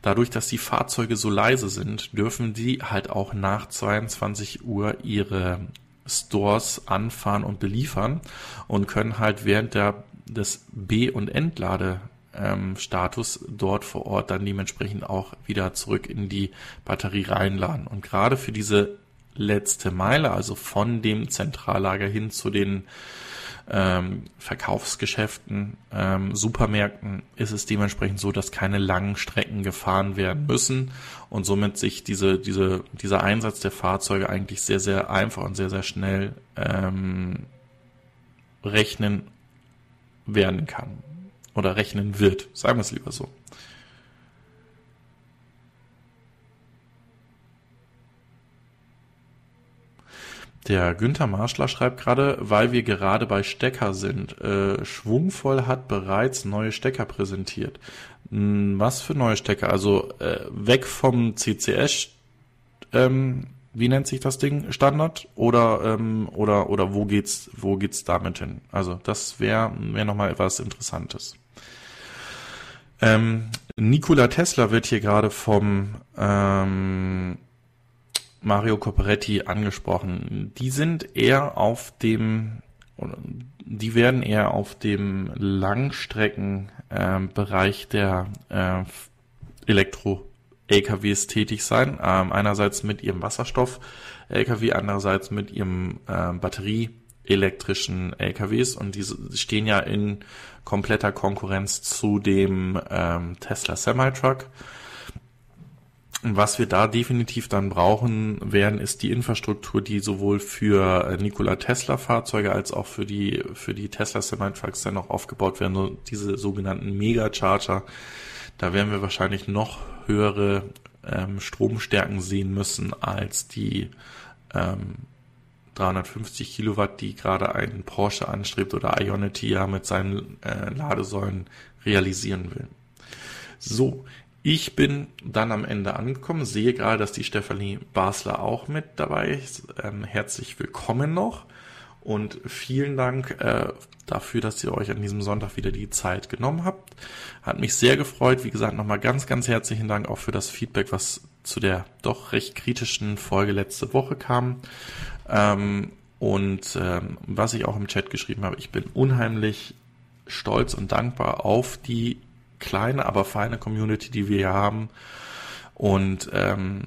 Dadurch, dass die Fahrzeuge so leise sind, dürfen die halt auch nach 22 Uhr ihre Stores anfahren und beliefern und können halt während der des B- und Entladestatus ähm, dort vor Ort dann dementsprechend auch wieder zurück in die Batterie reinladen. Und gerade für diese letzte Meile, also von dem Zentrallager hin zu den ähm, Verkaufsgeschäften, ähm, Supermärkten ist es dementsprechend so, dass keine langen Strecken gefahren werden müssen und somit sich diese, diese, dieser Einsatz der Fahrzeuge eigentlich sehr, sehr einfach und sehr, sehr schnell ähm, rechnen werden kann oder rechnen wird, sagen wir es lieber so. Der Günther Marschler schreibt gerade, weil wir gerade bei Stecker sind. Äh, Schwungvoll hat bereits neue Stecker präsentiert. Hm, was für neue Stecker? Also äh, weg vom CCS, ähm, wie nennt sich das Ding? Standard? Oder ähm, oder oder wo geht's wo geht's damit hin? Also das wäre wär nochmal etwas Interessantes. Ähm, Nikola Tesla wird hier gerade vom ähm, Mario Copperetti angesprochen. Die sind eher auf dem, die werden eher auf dem Langstreckenbereich äh, der äh, Elektro-LKWs tätig sein. Ähm, einerseits mit ihrem Wasserstoff-LKW, andererseits mit ihrem äh, batterieelektrischen LKWs und diese stehen ja in kompletter Konkurrenz zu dem ähm, Tesla Semi-Truck. Was wir da definitiv dann brauchen werden, ist die Infrastruktur, die sowohl für äh, Nikola Tesla Fahrzeuge als auch für die, für die Tesla Semi-Trucks dann noch aufgebaut werden, diese sogenannten Megacharger. Da werden wir wahrscheinlich noch höhere ähm, Stromstärken sehen müssen als die ähm, 350 Kilowatt, die gerade ein Porsche anstrebt oder Ionity ja mit seinen äh, Ladesäulen realisieren will. So, ich bin dann am Ende angekommen, sehe gerade, dass die Stefanie Basler auch mit dabei ist. Ähm, herzlich willkommen noch und vielen Dank äh, dafür, dass ihr euch an diesem Sonntag wieder die Zeit genommen habt. Hat mich sehr gefreut. Wie gesagt, nochmal ganz, ganz herzlichen Dank auch für das Feedback, was zu der doch recht kritischen Folge letzte Woche kam. Ähm, und ähm, was ich auch im Chat geschrieben habe, ich bin unheimlich stolz und dankbar auf die kleine, aber feine Community, die wir hier haben. und ähm,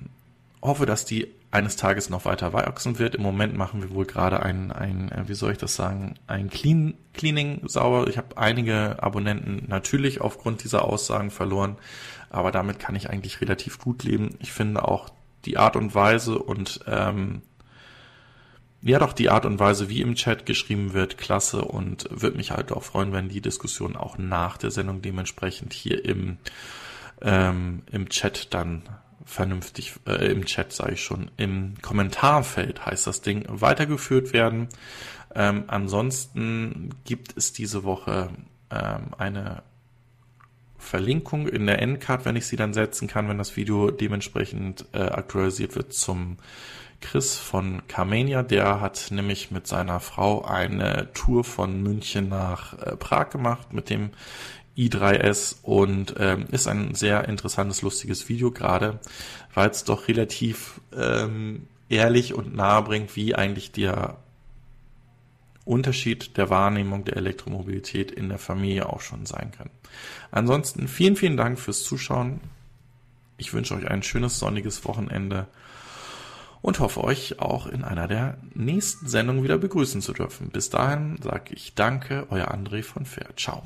hoffe, dass die eines Tages noch weiter wachsen wird. Im Moment machen wir wohl gerade ein, ein äh, wie soll ich das sagen, ein Clean, Cleaning sauber. Ich habe einige Abonnenten natürlich aufgrund dieser Aussagen verloren, aber damit kann ich eigentlich relativ gut leben. Ich finde auch die Art und Weise und ähm, ja doch die Art und Weise, wie im Chat geschrieben wird, klasse und würde mich halt auch freuen, wenn die Diskussion auch nach der Sendung dementsprechend hier im ähm, im Chat dann vernünftig äh, im Chat sage ich schon im Kommentarfeld heißt das Ding weitergeführt werden. Ähm, ansonsten gibt es diese Woche ähm, eine Verlinkung in der Endcard, wenn ich sie dann setzen kann, wenn das Video dementsprechend äh, aktualisiert wird zum Chris von Carmania. Der hat nämlich mit seiner Frau eine Tour von München nach äh, Prag gemacht mit dem i3S und ähm, ist ein sehr interessantes, lustiges Video, gerade weil es doch relativ ähm, ehrlich und nahe bringt, wie eigentlich der Unterschied der Wahrnehmung der Elektromobilität in der Familie auch schon sein kann. Ansonsten vielen, vielen Dank fürs Zuschauen. Ich wünsche euch ein schönes sonniges Wochenende und hoffe euch auch in einer der nächsten Sendungen wieder begrüßen zu dürfen. Bis dahin sage ich danke, euer André von Fair. Ciao.